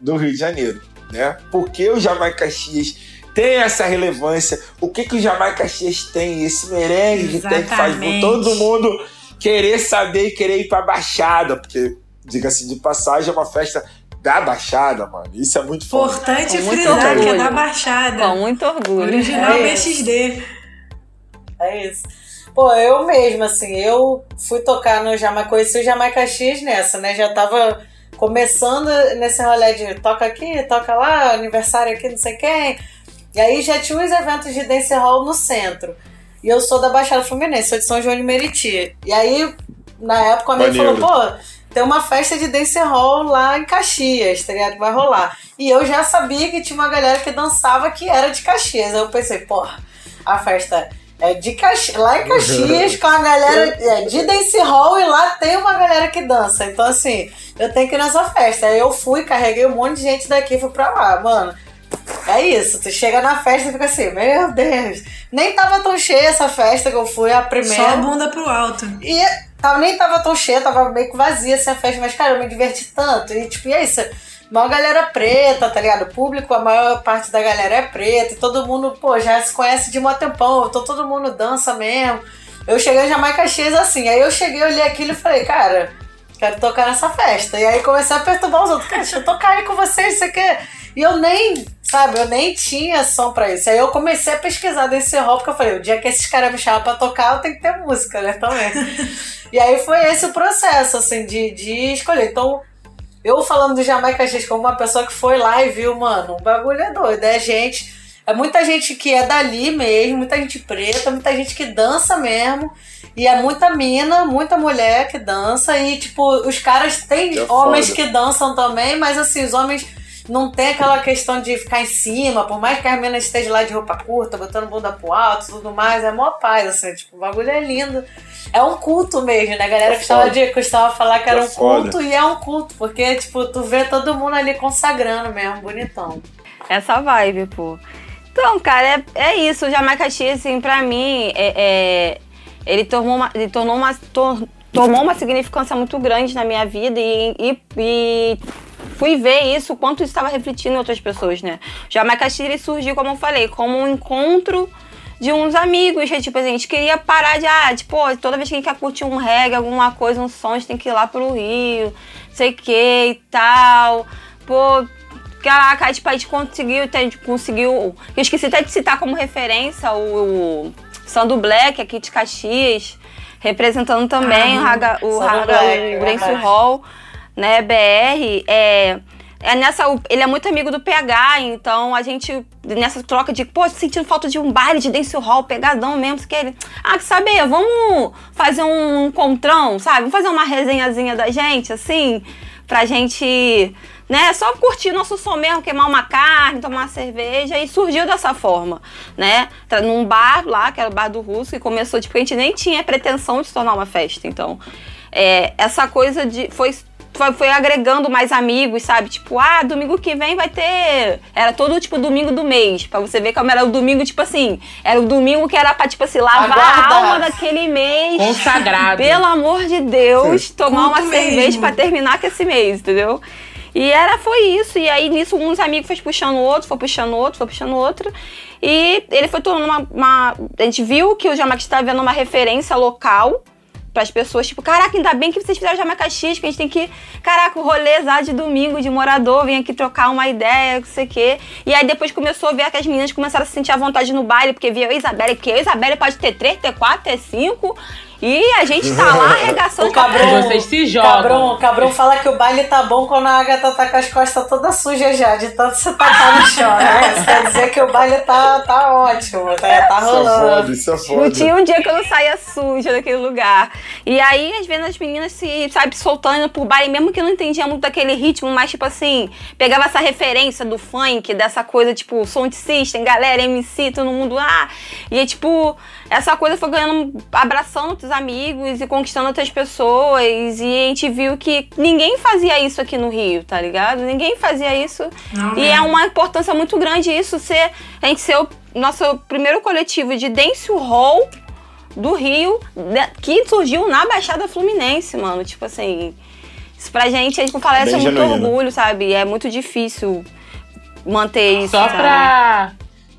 B: do Rio de Janeiro, né? Porque o Jamaica X tem essa relevância. O que, que o Jamaica X tem? Esse merengue que tem que faz todo mundo querer saber e querer ir pra Baixada, porque, diga-se de passagem, é uma festa da Baixada, mano. Isso é muito
E: Importante frisar que é da Baixada.
D: Com muito orgulho.
E: Original é BXD.
A: É isso. Pô, eu mesmo, assim, eu fui tocar no Jamaica, conheci o Jamaica X nessa, né? Já tava começando nesse rolê de toca aqui, toca lá, aniversário aqui, não sei quem. E aí já tinha uns eventos de dance hall no centro. E eu sou da Baixada Fluminense, sou de São João de Meriti. E aí, na época, a minha falou, pô, tem uma festa de dance hall lá em Caxias, tá ligado? Vai rolar. E eu já sabia que tinha uma galera que dançava que era de Caxias. Aí eu pensei, pô, a festa é de Caxias, lá em Caxias, com a galera é, de dance hall e lá tem uma galera que dança. Então, assim, eu tenho que ir nessa festa. Aí eu fui, carreguei um monte de gente daqui e fui pra lá, mano. É isso, tu chega na festa e fica assim, meu Deus. Nem tava tão cheia essa festa que eu fui, a primeira.
E: Só a bunda pro alto.
A: E tava, nem tava tão cheia, tava meio que vazia assim, a festa, mas cara, eu me diverti tanto. E tipo, e é isso. Uma galera preta, tá ligado? O público, a maior parte da galera é preta, e todo mundo, pô, já se conhece de um tempão, então todo mundo dança mesmo. Eu cheguei em Jamaica X assim, aí eu cheguei, olhei aquilo e falei, cara, quero tocar nessa festa. E aí comecei a perturbar os outros, cara, deixa eu tocar aí com vocês, isso aqui. E eu nem, sabe, eu nem tinha som pra isso. Aí eu comecei a pesquisar desse rock, porque eu falei, o dia que esses caras me chamam pra tocar, eu tenho que ter música, né, também. e aí foi esse o processo, assim, de, de escolher. Então, eu falando do Jamaica X como uma pessoa que foi lá e viu, mano, o bagulho é doido, é gente... É muita gente que é dali mesmo, muita gente preta, muita gente que dança mesmo. E é muita mina, muita mulher que dança. E, tipo, os caras têm é homens foda. que dançam também, mas assim, os homens não tem aquela questão de ficar em cima, por mais que a menina esteja lá de roupa curta, botando bunda pro alto e tudo mais, é mó paz, assim, tipo, o bagulho é lindo. É um culto mesmo, né? A galera é costuma, de, costuma falar que era é um culto e é um culto, porque, tipo, tu vê todo mundo ali consagrando mesmo, bonitão.
D: Essa vibe, pô. Então, cara, é, é isso. O Jamaica X, assim, pra mim, é, é ele, tornou uma, ele tornou uma, tor, tomou uma significância muito grande na minha vida e, e, e fui ver isso, quanto isso estava refletindo em outras pessoas, né? Jamaica Chile surgiu, como eu falei, como um encontro de uns amigos, que tipo, a gente queria parar de, ah, tipo, toda vez que a gente quer curtir um reggae, alguma coisa, um som, a gente tem que ir lá pro Rio, sei que e tal. Pô, caraca, tipo, a gente conseguiu, a gente conseguiu. Eu esqueci até de citar como referência o, o Sando Black aqui de Caxias, representando também ah, o Raga, o, Raga, o Dance Hall né, BR, é, é nessa, ele é muito amigo do PH, então a gente, nessa troca de, pô, sentindo falta de um baile de dance hall, pegadão mesmo, que ele, ah, que saber, vamos fazer um encontrão, sabe? Vamos fazer uma resenhazinha da gente, assim, pra gente, né, só curtir nosso som mesmo, queimar uma carne, tomar uma cerveja, e surgiu dessa forma, né? Num bar lá, que era o bar do Russo, que começou, tipo, a gente nem tinha pretensão de se tornar uma festa, então, é, essa coisa de, foi foi, foi agregando mais amigos, sabe? Tipo, ah, domingo que vem vai ter. Era todo tipo domingo do mês. Pra você ver como era o domingo, tipo assim. Era o domingo que era pra, tipo assim, lavar a alma daquele mês.
C: Consagrado.
D: Pelo amor de Deus, tomar uma cerveja pra terminar com esse mês, entendeu? E era, foi isso. E aí, nisso, uns amigos foi puxando o outro, foi puxando o outro, foi puxando o outro. E ele foi tornando uma, uma. A gente viu que o Jamaica estava vendo uma referência local para as pessoas, tipo, caraca, ainda bem que vocês fizeram Jamaica X, que a gente tem que, caraca, o rolê de domingo de morador, vem aqui trocar uma ideia, não sei o quê. E aí depois começou a ver que as meninas começaram a se sentir à vontade no baile, porque via a Isabelle, que a Isabelle pode ter três, ter quatro, ter cinco. E a gente tá lá arregaçando
A: o cabrão.
C: Vocês se jogam.
A: Cabrão, cabrão fala que o baile tá bom quando a Agatha tá com as costas todas sujas já, de tanto você tá no chão, né? Isso quer dizer que o baile tá, tá ótimo, tá, tá rolando.
B: Isso é foda, isso é foda.
D: Não tinha um dia que eu não saía suja daquele lugar. E aí, às vezes, as meninas se, sabe, soltando pro baile, mesmo que eu não entendia muito daquele ritmo, mas, tipo assim, pegava essa referência do funk, dessa coisa, tipo, som de system, galera, MC, todo mundo, ah. E, tipo, essa coisa foi ganhando, abraçando outros amigos e conquistando outras pessoas. E a gente viu que ninguém fazia isso aqui no Rio, tá ligado? Ninguém fazia isso. Não, e é uma importância muito grande isso ser. A gente ser o nosso primeiro coletivo de dance hall do Rio, que surgiu na Baixada Fluminense, mano. Tipo assim. Isso pra gente, a gente parece muito orgulho, sabe? É muito difícil manter isso.
C: Só
D: sabe?
C: pra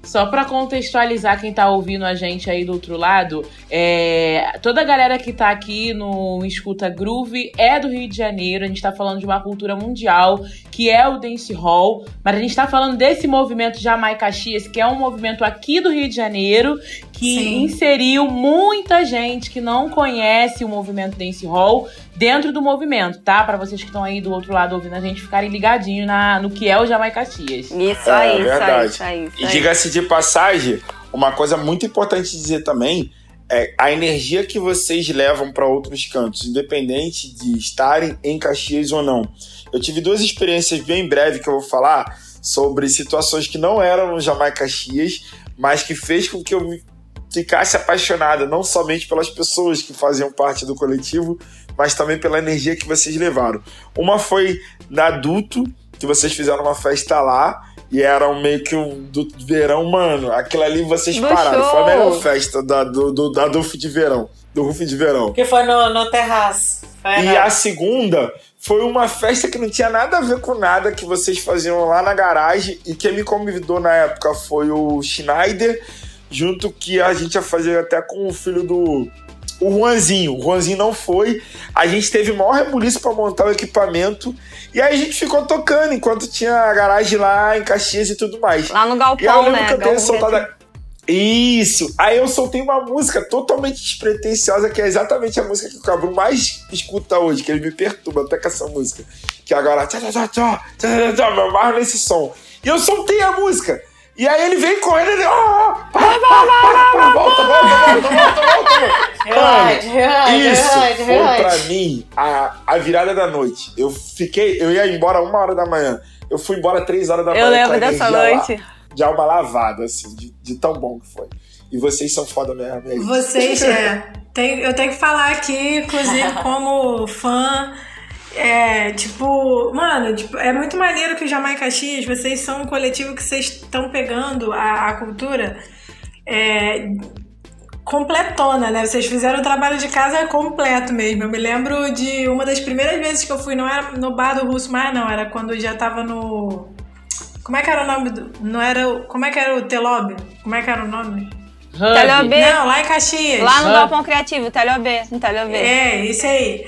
C: só para contextualizar quem tá ouvindo a gente aí do outro lado, é, toda a galera que tá aqui no Escuta Groove é do Rio de Janeiro. A gente tá falando de uma cultura mundial, que é o dance hall, mas a gente tá falando desse movimento Jamaica Caxias, que é um movimento aqui do Rio de Janeiro, que Sim. inseriu muita gente que não conhece o movimento dance hall dentro do movimento, tá? Para vocês que estão aí do outro lado ouvindo a gente ficarem ligadinhos na, no que é o Jamaica Caxias.
D: Isso é, aí, verdade. isso aí, isso aí.
B: E diga-se de passagem, uma coisa muito importante dizer também é a energia que vocês levam para outros cantos, independente de estarem em Caxias ou não. Eu tive duas experiências bem breves que eu vou falar sobre situações que não eram no Jamaica Caxias, mas que fez com que eu ficasse apaixonada não somente pelas pessoas que faziam parte do coletivo, mas também pela energia que vocês levaram. Uma foi na adulto, que vocês fizeram uma festa lá, e era um meio que um do verão, mano. Aquilo ali vocês do pararam. Show. Foi a melhor festa da, do, do, da Duff de verão. Do Ruf de verão.
A: Que foi no, no terraço.
B: Foi e a segunda foi uma festa que não tinha nada a ver com nada que vocês faziam lá na garagem. E quem me convidou na época foi o Schneider, junto que a gente ia fazer até com o filho do o Juanzinho. O Juanzinho não foi. A gente teve o maior rebuliço para montar o equipamento. E aí a gente ficou tocando enquanto tinha a garagem lá em Caxias e tudo mais.
D: Lá no galpão, e eu lembro
B: né? Que eu tenho soltado Isso! Aí eu soltei uma música totalmente despretensiosa, que é exatamente a música que o Cabru mais escuta hoje, que ele me perturba até com essa música. Que agora. Tchá, tchá, tchá, tchá, tchá, tchá, me amarro nesse som. E eu soltei a música. E aí ele vem correndo e ele. Oh, volta, volta, volta, volta, volta. Isso foi pra mim a, a virada da noite. Eu fiquei, eu ia embora uma hora da manhã. Eu fui embora três horas da manhã.
D: Eu lembro dessa noite.
B: Lá, de alma lavada, assim, de, de tão bom que foi. E vocês são foda mesmo.
E: Vocês, é. Tem, eu tenho que falar aqui, inclusive, como fã é, tipo, mano, tipo, é muito maneiro que o Jamaica Caxias, vocês são um coletivo que vocês estão pegando a, a cultura é, completona, né? Vocês fizeram o trabalho de casa completo mesmo. Eu me lembro de uma das primeiras vezes que eu fui, não era no bar do Russo mais, não, era quando já tava no. Como é que era o nome do. Não era. Como é que era o Telob? Como é que era o nome?
D: Hub.
E: Não, lá em Caxias.
D: Lá no Galpão Criativo, Telhab, no.
E: É, isso aí.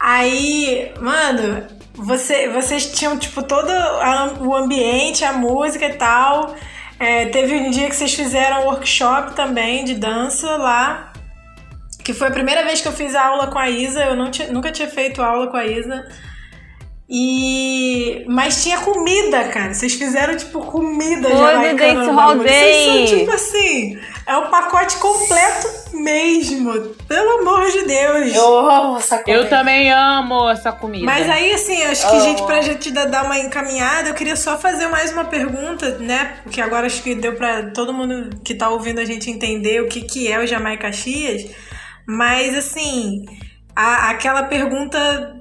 E: Aí, mano, você, vocês tinham, tipo, todo a, o ambiente, a música e tal. É, teve um dia que vocês fizeram um workshop também de dança lá. Que foi a primeira vez que eu fiz aula com a Isa. Eu não nunca tinha feito aula com a Isa. E. Mas tinha comida, cara. Vocês fizeram, tipo, comida
D: Foi jamaicana. Dance Hall Day.
E: Vocês são, tipo assim. É o pacote completo mesmo. Pelo amor de Deus.
A: Eu amo essa comida.
C: Eu também amo essa comida.
E: Mas aí, assim, acho que, a gente, pra gente dar uma encaminhada, eu queria só fazer mais uma pergunta, né? Porque agora acho que deu pra todo mundo que tá ouvindo a gente entender o que, que é o Jamaica Caxias. Mas, assim, a, aquela pergunta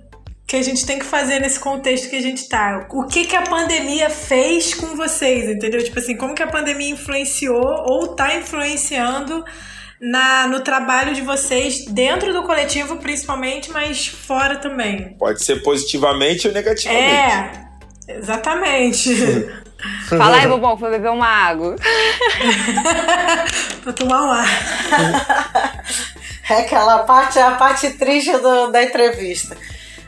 E: que a gente tem que fazer nesse contexto que a gente tá. O que que a pandemia fez com vocês, entendeu? Tipo assim, como que a pandemia influenciou ou tá influenciando na, no trabalho de vocês dentro do coletivo, principalmente, mas fora também.
B: Pode ser positivamente ou negativamente.
E: É, exatamente.
D: Fala aí, Bobão, foi beber uma água.
E: Vou tomar um ar.
A: É aquela parte, a parte triste do, da entrevista.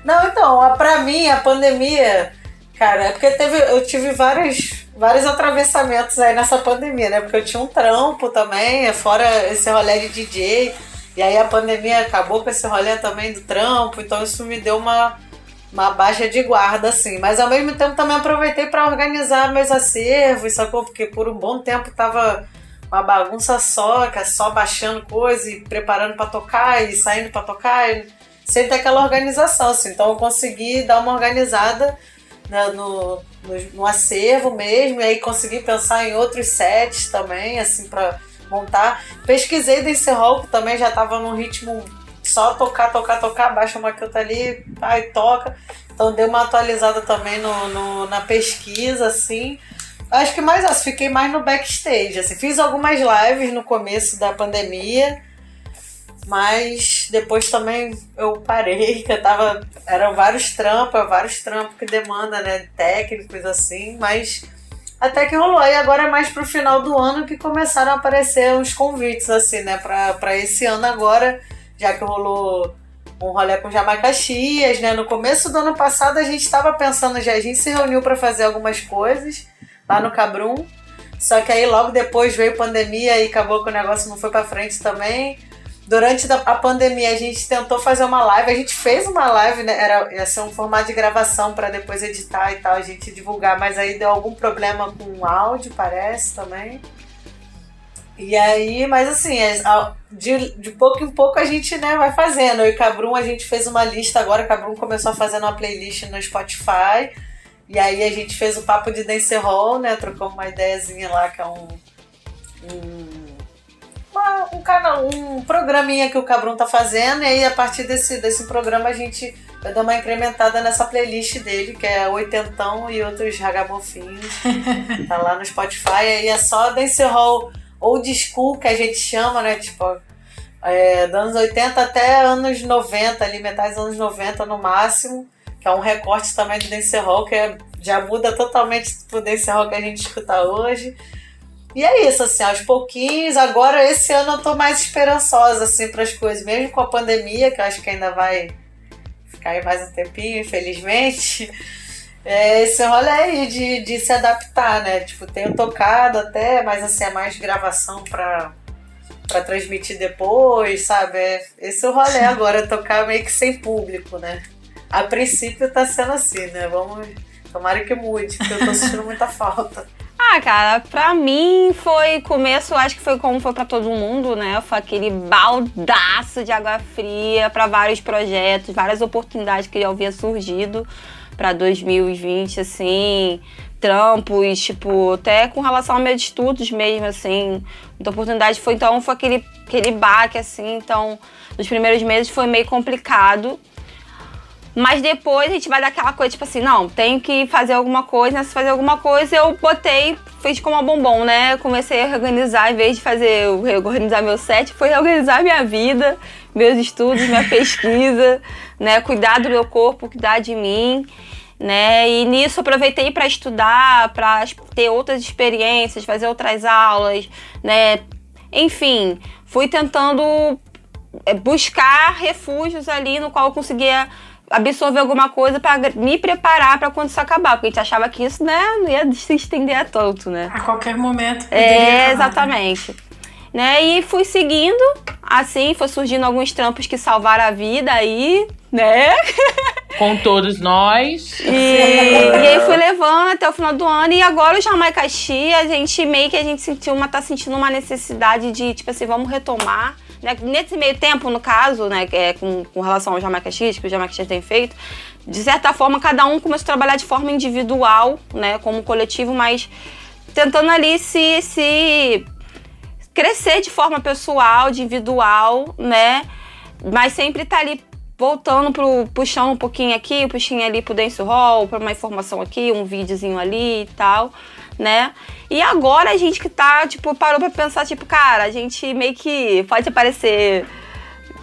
A: Não, então, pra mim, a pandemia, cara, é porque teve, eu tive vários, vários atravessamentos aí nessa pandemia, né? Porque eu tinha um trampo também, fora esse rolê de DJ. E aí a pandemia acabou com esse rolê também do trampo, então isso me deu uma, uma baixa de guarda, assim. Mas ao mesmo tempo também aproveitei para organizar meus acervos, sacou? Porque por um bom tempo tava uma bagunça só, que é só baixando coisa e preparando para tocar e saindo para tocar. E sem ter aquela organização, assim. Então eu consegui dar uma organizada né, no, no, no, acervo mesmo, e aí consegui pensar em outros sets também, assim, para montar. Pesquisei desse que também já estava num ritmo só tocar, tocar, tocar, baixa uma que tá ali, aí toca. Então dei uma atualizada também no, no, na pesquisa, assim. Acho que mais assim, fiquei mais no backstage, assim. Fiz algumas lives no começo da pandemia, mas depois também eu parei, que eu tava. Eram vários trampos, vários trampos que demanda, né? Técnicos assim, mas até que rolou. E agora é mais pro final do ano que começaram a aparecer uns convites, assim, né? Pra, pra esse ano agora, já que rolou um rolê com Jamaica Chias, né? No começo do ano passado a gente estava pensando já, a gente se reuniu para fazer algumas coisas lá no Cabrum. Só que aí logo depois veio pandemia e acabou que o negócio não foi para frente também durante a pandemia a gente tentou fazer uma live, a gente fez uma live, né? Era, ia ser um formato de gravação para depois editar e tal, a gente divulgar, mas aí deu algum problema com o áudio, parece também. E aí, mas assim, é, de, de pouco em pouco a gente né, vai fazendo. Eu e Cabrum, a gente fez uma lista agora, Cabrum começou a fazer uma playlist no Spotify. E aí a gente fez o papo de Hall, né? Trocou uma ideiazinha lá que é um, um um canal, um programinha que o Cabrum tá fazendo, e aí a partir desse, desse programa a gente vai dar uma incrementada nessa playlist dele, que é Oitentão e outros ragamufinhos. tá lá no Spotify, aí é só dancehall old school que a gente chama, né? Tipo, é, dos anos 80 até anos 90, ali, metade dos anos 90 no máximo, que é um recorte também de dancehall, que é, já muda totalmente pro dancehall que a gente escuta hoje. E é isso, assim, aos pouquinhos. Agora, esse ano eu tô mais esperançosa, assim, para as coisas, mesmo com a pandemia, que eu acho que ainda vai ficar aí mais um tempinho, infelizmente. É esse rolê aí de, de se adaptar, né? Tipo, tenho tocado até, mas assim, é mais gravação pra, pra transmitir depois, sabe? É esse é o rolê agora, tocar meio que sem público, né? A princípio tá sendo assim, né? Vamos. Tomara que mude, porque eu tô sentindo muita falta.
D: Ah, cara, pra mim foi começo, acho que foi como foi para todo mundo, né? Foi aquele baldaço de água fria para vários projetos, várias oportunidades que já havia surgido para 2020, assim, trampos, tipo, até com relação ao meus estudos mesmo, assim. Muita oportunidade foi, então, foi aquele, aquele baque, assim, então, nos primeiros meses foi meio complicado. Mas depois a gente vai dar aquela coisa, tipo assim, não, tenho que fazer alguma coisa, né? Se fazer alguma coisa, eu botei, fiz como a bombom, né? Comecei a organizar, em vez de fazer, organizar meu set, foi organizar minha vida, meus estudos, minha pesquisa, né? Cuidar do meu corpo, cuidar de mim, né? E nisso aproveitei para estudar, para ter outras experiências, fazer outras aulas, né? Enfim, fui tentando é, buscar refúgios ali no qual eu conseguia absorver alguma coisa para me preparar para quando isso acabar, porque a gente achava que isso, né, não ia se estender a tanto, né?
E: A qualquer momento.
D: É, acabar. exatamente. Né, e fui seguindo, assim, foi surgindo alguns trampos que salvaram a vida aí, né?
C: Com todos nós.
D: E, e aí fui levando até o final do ano. E agora o Jamaica Chia, a gente meio que a gente sentiu uma, tá sentindo uma necessidade de, tipo assim, vamos retomar né, nesse meio tempo, no caso, né, é, com, com relação ao Jamaica X, que o Jamaica X tem feito, de certa forma, cada um começou a trabalhar de forma individual, né, como coletivo, mas tentando ali se, se crescer de forma pessoal, de individual, né, mas sempre tá ali voltando pro puxando um pouquinho aqui, um puxinho ali pro Dance Hall, para uma informação aqui, um videozinho ali e tal, né? E agora a gente que tá, tipo, parou pra pensar, tipo, cara, a gente meio que pode parecer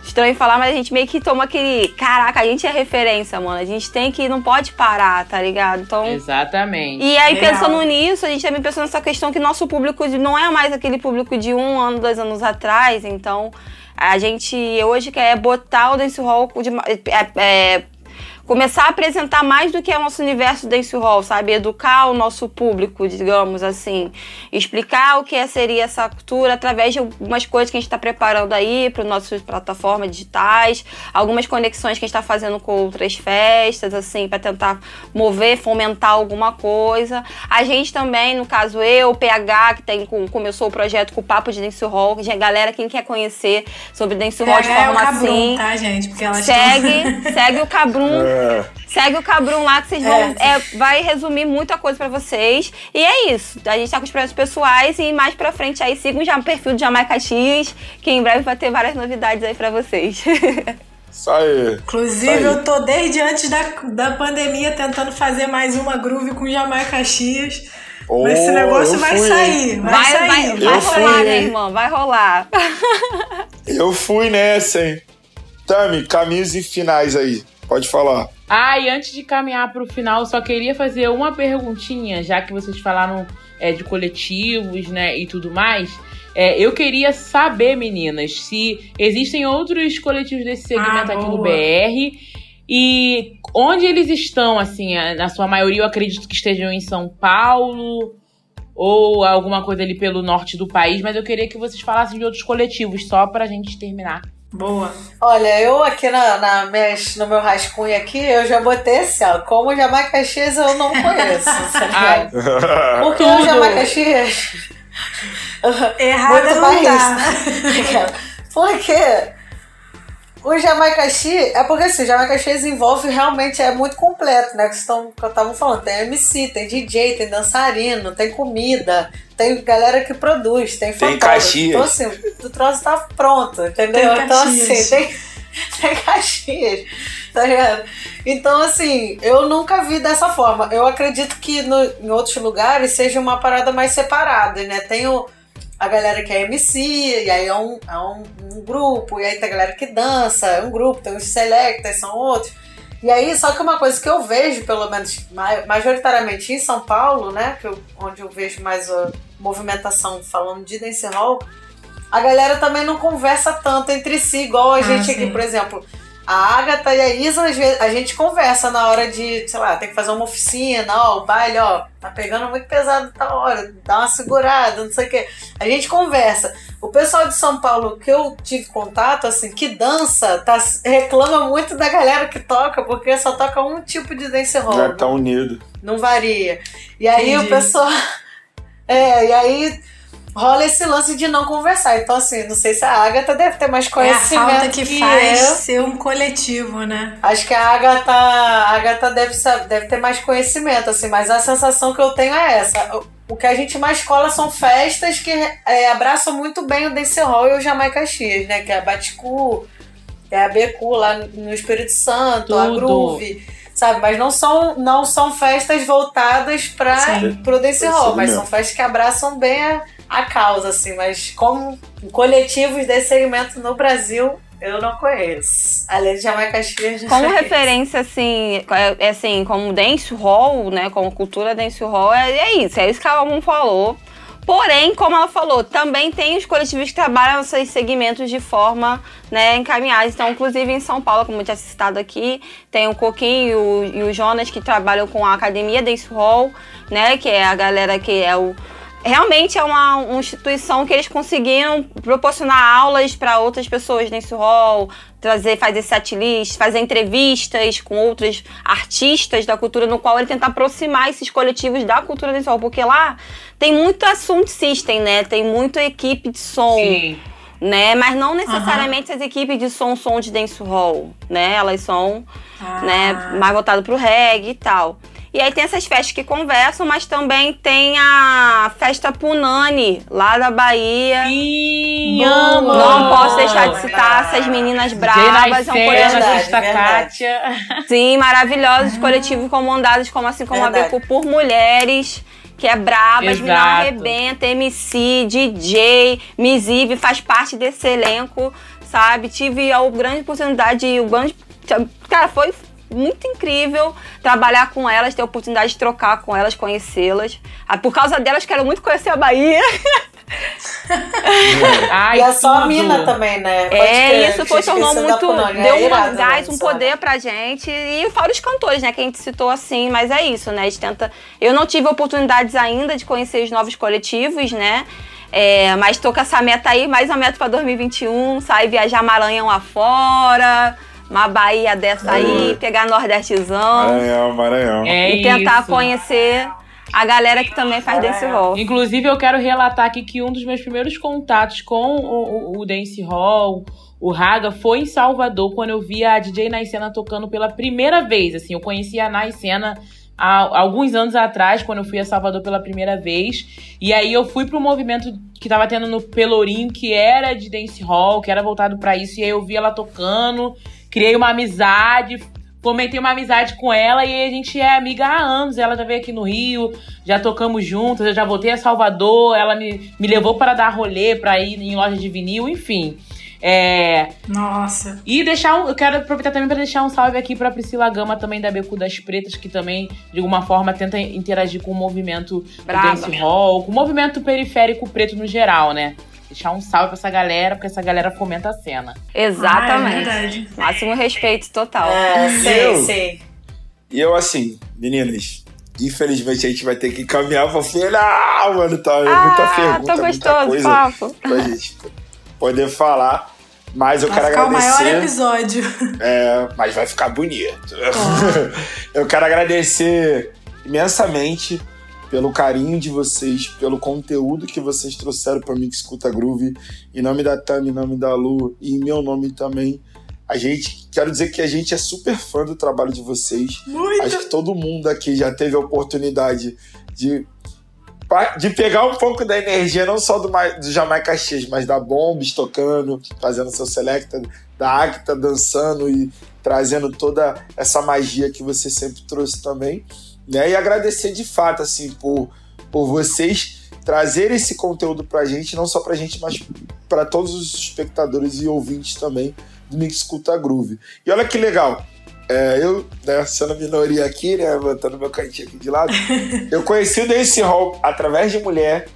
D: estranho falar, mas a gente meio que toma aquele. Caraca, a gente é referência, mano. A gente tem que. Não pode parar, tá ligado? Então.
C: Exatamente.
D: E aí, Real. pensando nisso, a gente também pensou nessa questão que nosso público não é mais aquele público de um ano, dois anos atrás. Então, a gente hoje quer botar o Dance Hall de, é, é, começar a apresentar mais do que é o nosso universo dance hall, sabe? Educar o nosso público, digamos assim. Explicar o que é, seria essa cultura através de algumas coisas que a gente está preparando aí para nossas plataformas digitais, algumas conexões que a gente está fazendo com outras festas, assim, para tentar mover, fomentar alguma coisa. A gente também, no caso eu, o PH, que tem, começou o projeto com o Papo de Dance Hall, galera, quem quer conhecer sobre Dance Hall de forma
E: é o
D: assim.
E: Tá, gente? Porque elas
D: segue, segue o Cabrum. É. Segue o Cabrum lá que vocês vão. É. É, vai resumir muita coisa para vocês. E é isso. A gente tá com os projetos pessoais e mais pra frente aí sigam já o perfil do Jamaica X, que em breve vai ter várias novidades aí para vocês.
B: Isso aí.
E: Inclusive, Isso aí. eu tô desde antes da, da pandemia tentando fazer mais uma groove com Jamaica X. Oh, Mas esse negócio vai fui, sair. Vai, vai sair.
D: Vai, vai rolar, né, irmã? Vai rolar.
B: eu fui nessa, hein? Tami, caminhos e finais aí. Pode falar.
C: Ah, e antes de caminhar para o final, só queria fazer uma perguntinha, já que vocês falaram é, de coletivos, né, e tudo mais. É, eu queria saber, meninas, se existem outros coletivos desse segmento ah, aqui no BR e onde eles estão, assim, na sua maioria, eu acredito que estejam em São Paulo ou alguma coisa ali pelo norte do país, mas eu queria que vocês falassem de outros coletivos, só para a gente terminar
E: Boa.
A: Olha, eu aqui na, na minhas, no meu rascunho aqui, eu já botei assim, ó. Como Jamaicaxias eu não conheço, tá Porque o Jamaicaxias...
E: Errado muito mais
A: tá. Porque o Jamaicaxi é porque assim, o Jamaicaxi desenvolve realmente é muito completo, né? Que estavam falando. Tem MC, tem DJ, tem dançarino, tem comida, tem galera que produz, tem
B: Tem Caxias.
A: Então, assim, o troço tá pronto, entendeu?
E: Tem
A: então, assim, tem, tem Caxias, tá ligado? Então, assim, eu nunca vi dessa forma. Eu acredito que no, em outros lugares seja uma parada mais separada, né? Tem o a galera que é MC, e aí é um, é um, um, grupo, e aí tem a galera que dança, é um grupo, tem os selectas, são outros. E aí, só que uma coisa que eu vejo, pelo menos majoritariamente em São Paulo, né, que eu, onde eu vejo mais a movimentação falando de dance hall, a galera também não conversa tanto entre si, igual a ah, gente sim. aqui, por exemplo a Agatha e a Isa, às vezes, a gente conversa na hora de, sei lá, tem que fazer uma oficina, ó, o baile, ó, tá pegando muito pesado tá hora, dá uma segurada, não sei o quê. A gente conversa. O pessoal de São Paulo que eu tive contato, assim, que dança, tá, reclama muito da galera que toca, porque só toca um tipo de dance hall.
B: Já tá unido.
A: Não varia. E aí Entendi. o pessoal. É, e aí rola esse lance de não conversar. Então, assim, não sei se a Agatha deve ter mais conhecimento. É a falta
E: que,
A: que
E: faz eu. ser um coletivo, né?
A: Acho que a Agatha, a Agatha deve, deve ter mais conhecimento, assim, mas a sensação que eu tenho é essa. O que a gente mais cola são festas que é, abraçam muito bem o Dance Hall e o Jamaica X, né? Que é a Baticu, é a Becu lá no Espírito Santo, Tudo. a Groove sabe? Mas não são, não são festas voltadas para o Dance Hall, mas são festas que abraçam bem a, a causa, assim, mas como coletivos desse segmento no Brasil, eu não conheço. Além de Jamaica X.
D: Como referência, assim, é, é, assim, como dance hall, né? Como cultura dance hall, é, é isso. É isso que a Almon falou. Porém, como ela falou, também tem os coletivos que trabalham esses segmentos de forma né, encaminhada. Então, inclusive em São Paulo, como eu tinha citado aqui, tem o Coquinho e o, e o Jonas que trabalham com a Academia Dance Hall, né? Que é a galera que é o realmente é uma, uma, instituição que eles conseguiram proporcionar aulas para outras pessoas nesse hall, trazer, fazer setlist, fazer entrevistas com outros artistas da cultura, no qual ele tenta aproximar esses coletivos da cultura desse hall, porque lá tem muito assunto system, né? Tem muita equipe de som. Sim. Né? Mas não necessariamente uhum. as equipes de som são de dance hall, né? Elas são ah. né, mais voltadas pro reggae e tal. E aí tem essas festas que conversam, mas também tem a festa Punani, lá da Bahia.
C: Sim, amo!
D: Não posso deixar de citar essas meninas bravas.
C: É um coletivo. Kátia.
D: Sim, maravilhosos, coletivos comandados, como assim como verdade. a Beco, por mulheres que é braba, as meninas arrebenta, MC, DJ, Misive faz parte desse elenco, sabe? Tive a grande oportunidade, o grande. Cara, foi muito incrível trabalhar com elas, ter a oportunidade de trocar com elas, conhecê-las. Ah, por causa delas, quero muito conhecer a Bahia.
A: Ai, e é só a mina também, né?
D: Pode é, isso foi, tornou muito. Deu é um gás, um poder pra gente. E fora os cantores, né? Que a gente citou assim, mas é isso, né? A gente tenta. Eu não tive oportunidades ainda de conhecer os novos coletivos, né? É, mas tô com essa meta aí, mais uma meta pra 2021, sair viajar Maranhão afora uma Bahia dessa aí, pegar Nordestezão.
B: Maranhão, Maranhão.
D: É e tentar isso. conhecer a galera que também faz dance hall.
C: Inclusive, eu quero relatar aqui que um dos meus primeiros contatos com o, o, o dance hall, o Raga, foi em Salvador, quando eu vi a DJ Naicena tocando pela primeira vez. Assim, eu conheci a Naicena há alguns anos atrás, quando eu fui a Salvador pela primeira vez. E aí eu fui pro movimento que tava tendo no Pelourinho, que era de dance hall, que era voltado para isso. E aí eu vi ela tocando criei uma amizade, fomentei uma amizade com ela e a gente é amiga há anos. Ela já veio aqui no Rio, já tocamos juntas, eu já voltei a Salvador, ela me, me levou para dar rolê, para ir em loja de vinil, enfim. É...
E: Nossa.
C: E deixar um, eu quero aproveitar também para deixar um salve aqui para Priscila Gama também da Beco das Pretas, que também de alguma forma tenta interagir com o movimento Brava. do dance hall, com o movimento periférico preto no geral, né? Deixar um salve pra essa galera, porque essa galera fomenta a cena.
D: Exatamente. Ah, é Máximo respeito total.
A: É, sei, eu, sei.
B: E eu, assim, meninas, infelizmente a gente vai ter que caminhar pra final, mano. Tá, é ah, muita pergunta, tô gostoso, muita coisa papo. pra gente poder falar. Mas eu vai quero
E: ficar
B: agradecer.
E: o maior episódio.
B: É, mas vai ficar bonito. eu quero agradecer imensamente pelo carinho de vocês, pelo conteúdo que vocês trouxeram para mim que escuta Groove. Em nome da Tami, em nome da Lu e em meu nome também. A gente, quero dizer que a gente é super fã do trabalho de vocês.
E: Muito.
B: Acho que todo mundo aqui já teve a oportunidade de de pegar um pouco da energia, não só do, do Jamaica X, mas da Bombs tocando, fazendo seu selecta, da Acta dançando e trazendo toda essa magia que você sempre trouxe também né? E agradecer de fato, assim, por, por vocês trazerem esse conteúdo pra gente, não só pra gente, mas para todos os espectadores e ouvintes também do Mix Escuta Groove. E olha que legal, é, eu, né, sendo minoria aqui, né, botando meu cantinho aqui de lado, eu conheci o Dance Hall através de mulher.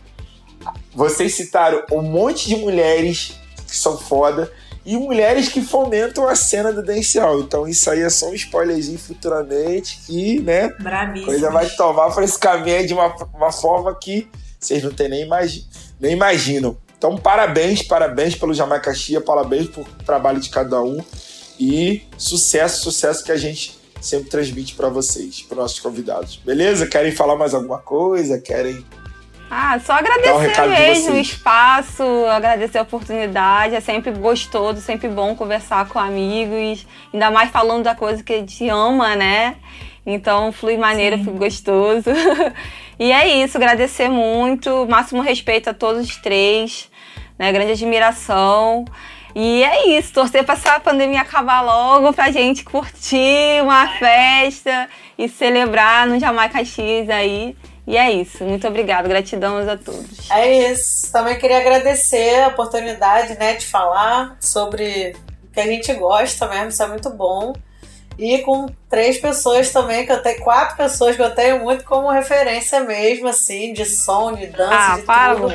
B: Vocês citaram um monte de mulheres que são foda e mulheres que fomentam a cena do dancehall. Então isso aí é só um spoilerzinho futuramente que, né, coisa vai tomar para esse caminho de uma, uma forma que vocês não tem nem, imagi nem imaginam. Então parabéns, parabéns pelo Jamaica Chia, parabéns por trabalho de cada um e sucesso, sucesso que a gente sempre transmite para vocês, para nossos convidados. Beleza? Querem falar mais alguma coisa? Querem
D: ah, só agradecer um mesmo o espaço, agradecer a oportunidade. É sempre gostoso, sempre bom conversar com amigos, ainda mais falando da coisa que a gente ama, né? Então flui maneiro, flui gostoso. e é isso, agradecer muito, máximo respeito a todos os três, né? Grande admiração. E é isso, torcer para essa pandemia acabar logo, pra gente curtir uma festa e celebrar no Jamaica X aí. E é isso. Muito obrigada. Gratidão a todos.
A: É isso. Também queria agradecer a oportunidade né, de falar sobre o que a gente gosta mesmo. Isso é muito bom. E com três pessoas também, que eu tenho, quatro pessoas que eu tenho muito como referência mesmo, assim, de som, de dança, ah, de para, tudo.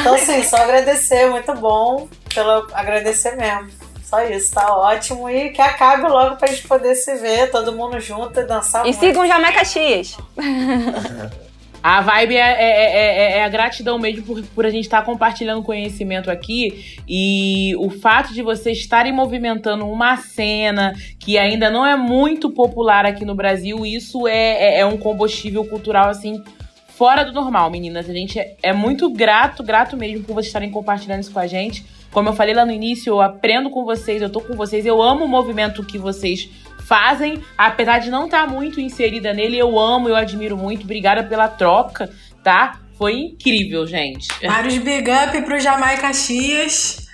A: Então, assim, só agradecer, muito bom, pelo agradecer mesmo. Só isso, tá ótimo. E que acabe logo pra gente poder se ver, todo mundo junto e dançar
D: e
A: muito.
D: E sigam Jamaica Caxias.
C: A vibe é, é, é, é, a gratidão mesmo por, por a gente estar tá compartilhando conhecimento aqui e o fato de vocês estarem movimentando uma cena que ainda não é muito popular aqui no Brasil, isso é, é, um combustível cultural assim fora do normal, meninas. A gente é, muito grato, grato mesmo por vocês estarem compartilhando isso com a gente. Como eu falei lá no início, eu aprendo com vocês, eu tô com vocês, eu amo o movimento que vocês fazem, apesar de não estar tá muito inserida nele, eu amo, eu admiro muito. Obrigada pela troca, tá? Foi incrível, gente.
E: Vários big up pro Jamaica Caxias.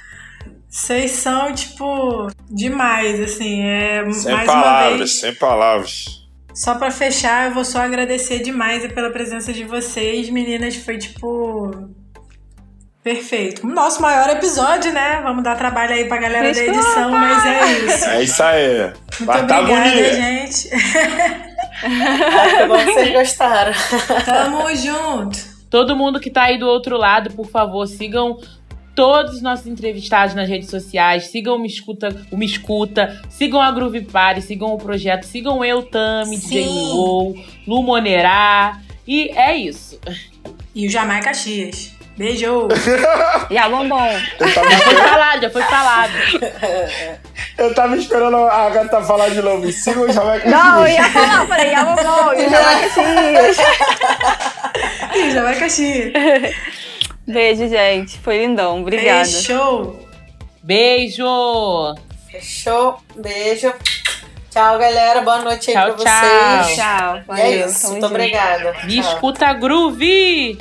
E: Vocês são, tipo, demais, assim. É,
B: sem
E: mais
B: palavras,
E: uma vez,
B: sem palavras.
E: Só para fechar, eu vou só agradecer demais pela presença de vocês, meninas. Foi, tipo, Perfeito. Nosso maior episódio, né? Vamos dar trabalho aí pra galera Desculpa. da edição, mas é isso.
B: É isso aí.
E: Muito Mas tá obrigada, bonito. gente.
A: ah, que bom que vocês gostaram.
E: Tamo junto.
C: Todo mundo que tá aí do outro lado, por favor, sigam todos os nossos entrevistados nas redes sociais. Sigam o Me Escuta, o Me Escuta sigam a Groove Party, sigam o projeto, sigam eu, Tami, DJ Lu, Lu Monerá. E é isso.
E: E o Jamaica Caxias. Beijo!
D: e a bombom.
C: Já foi falado, já foi falado.
B: Eu tava esperando a gata falar de novo. Siga o Jamaica
D: Não, eu ia falar, falei, a bombom, e o Jamaica Caxias.
E: e o Jamaica Caxias.
D: Beijo, gente. Foi lindão. Obrigada.
E: Fechou.
C: Beijo.
A: Fechou. Beijo. Tchau, galera. Boa noite aí
C: tchau,
A: pra
C: tchau.
A: vocês.
D: Tchau.
A: É isso. Muito junto. obrigada.
C: Me escuta groove.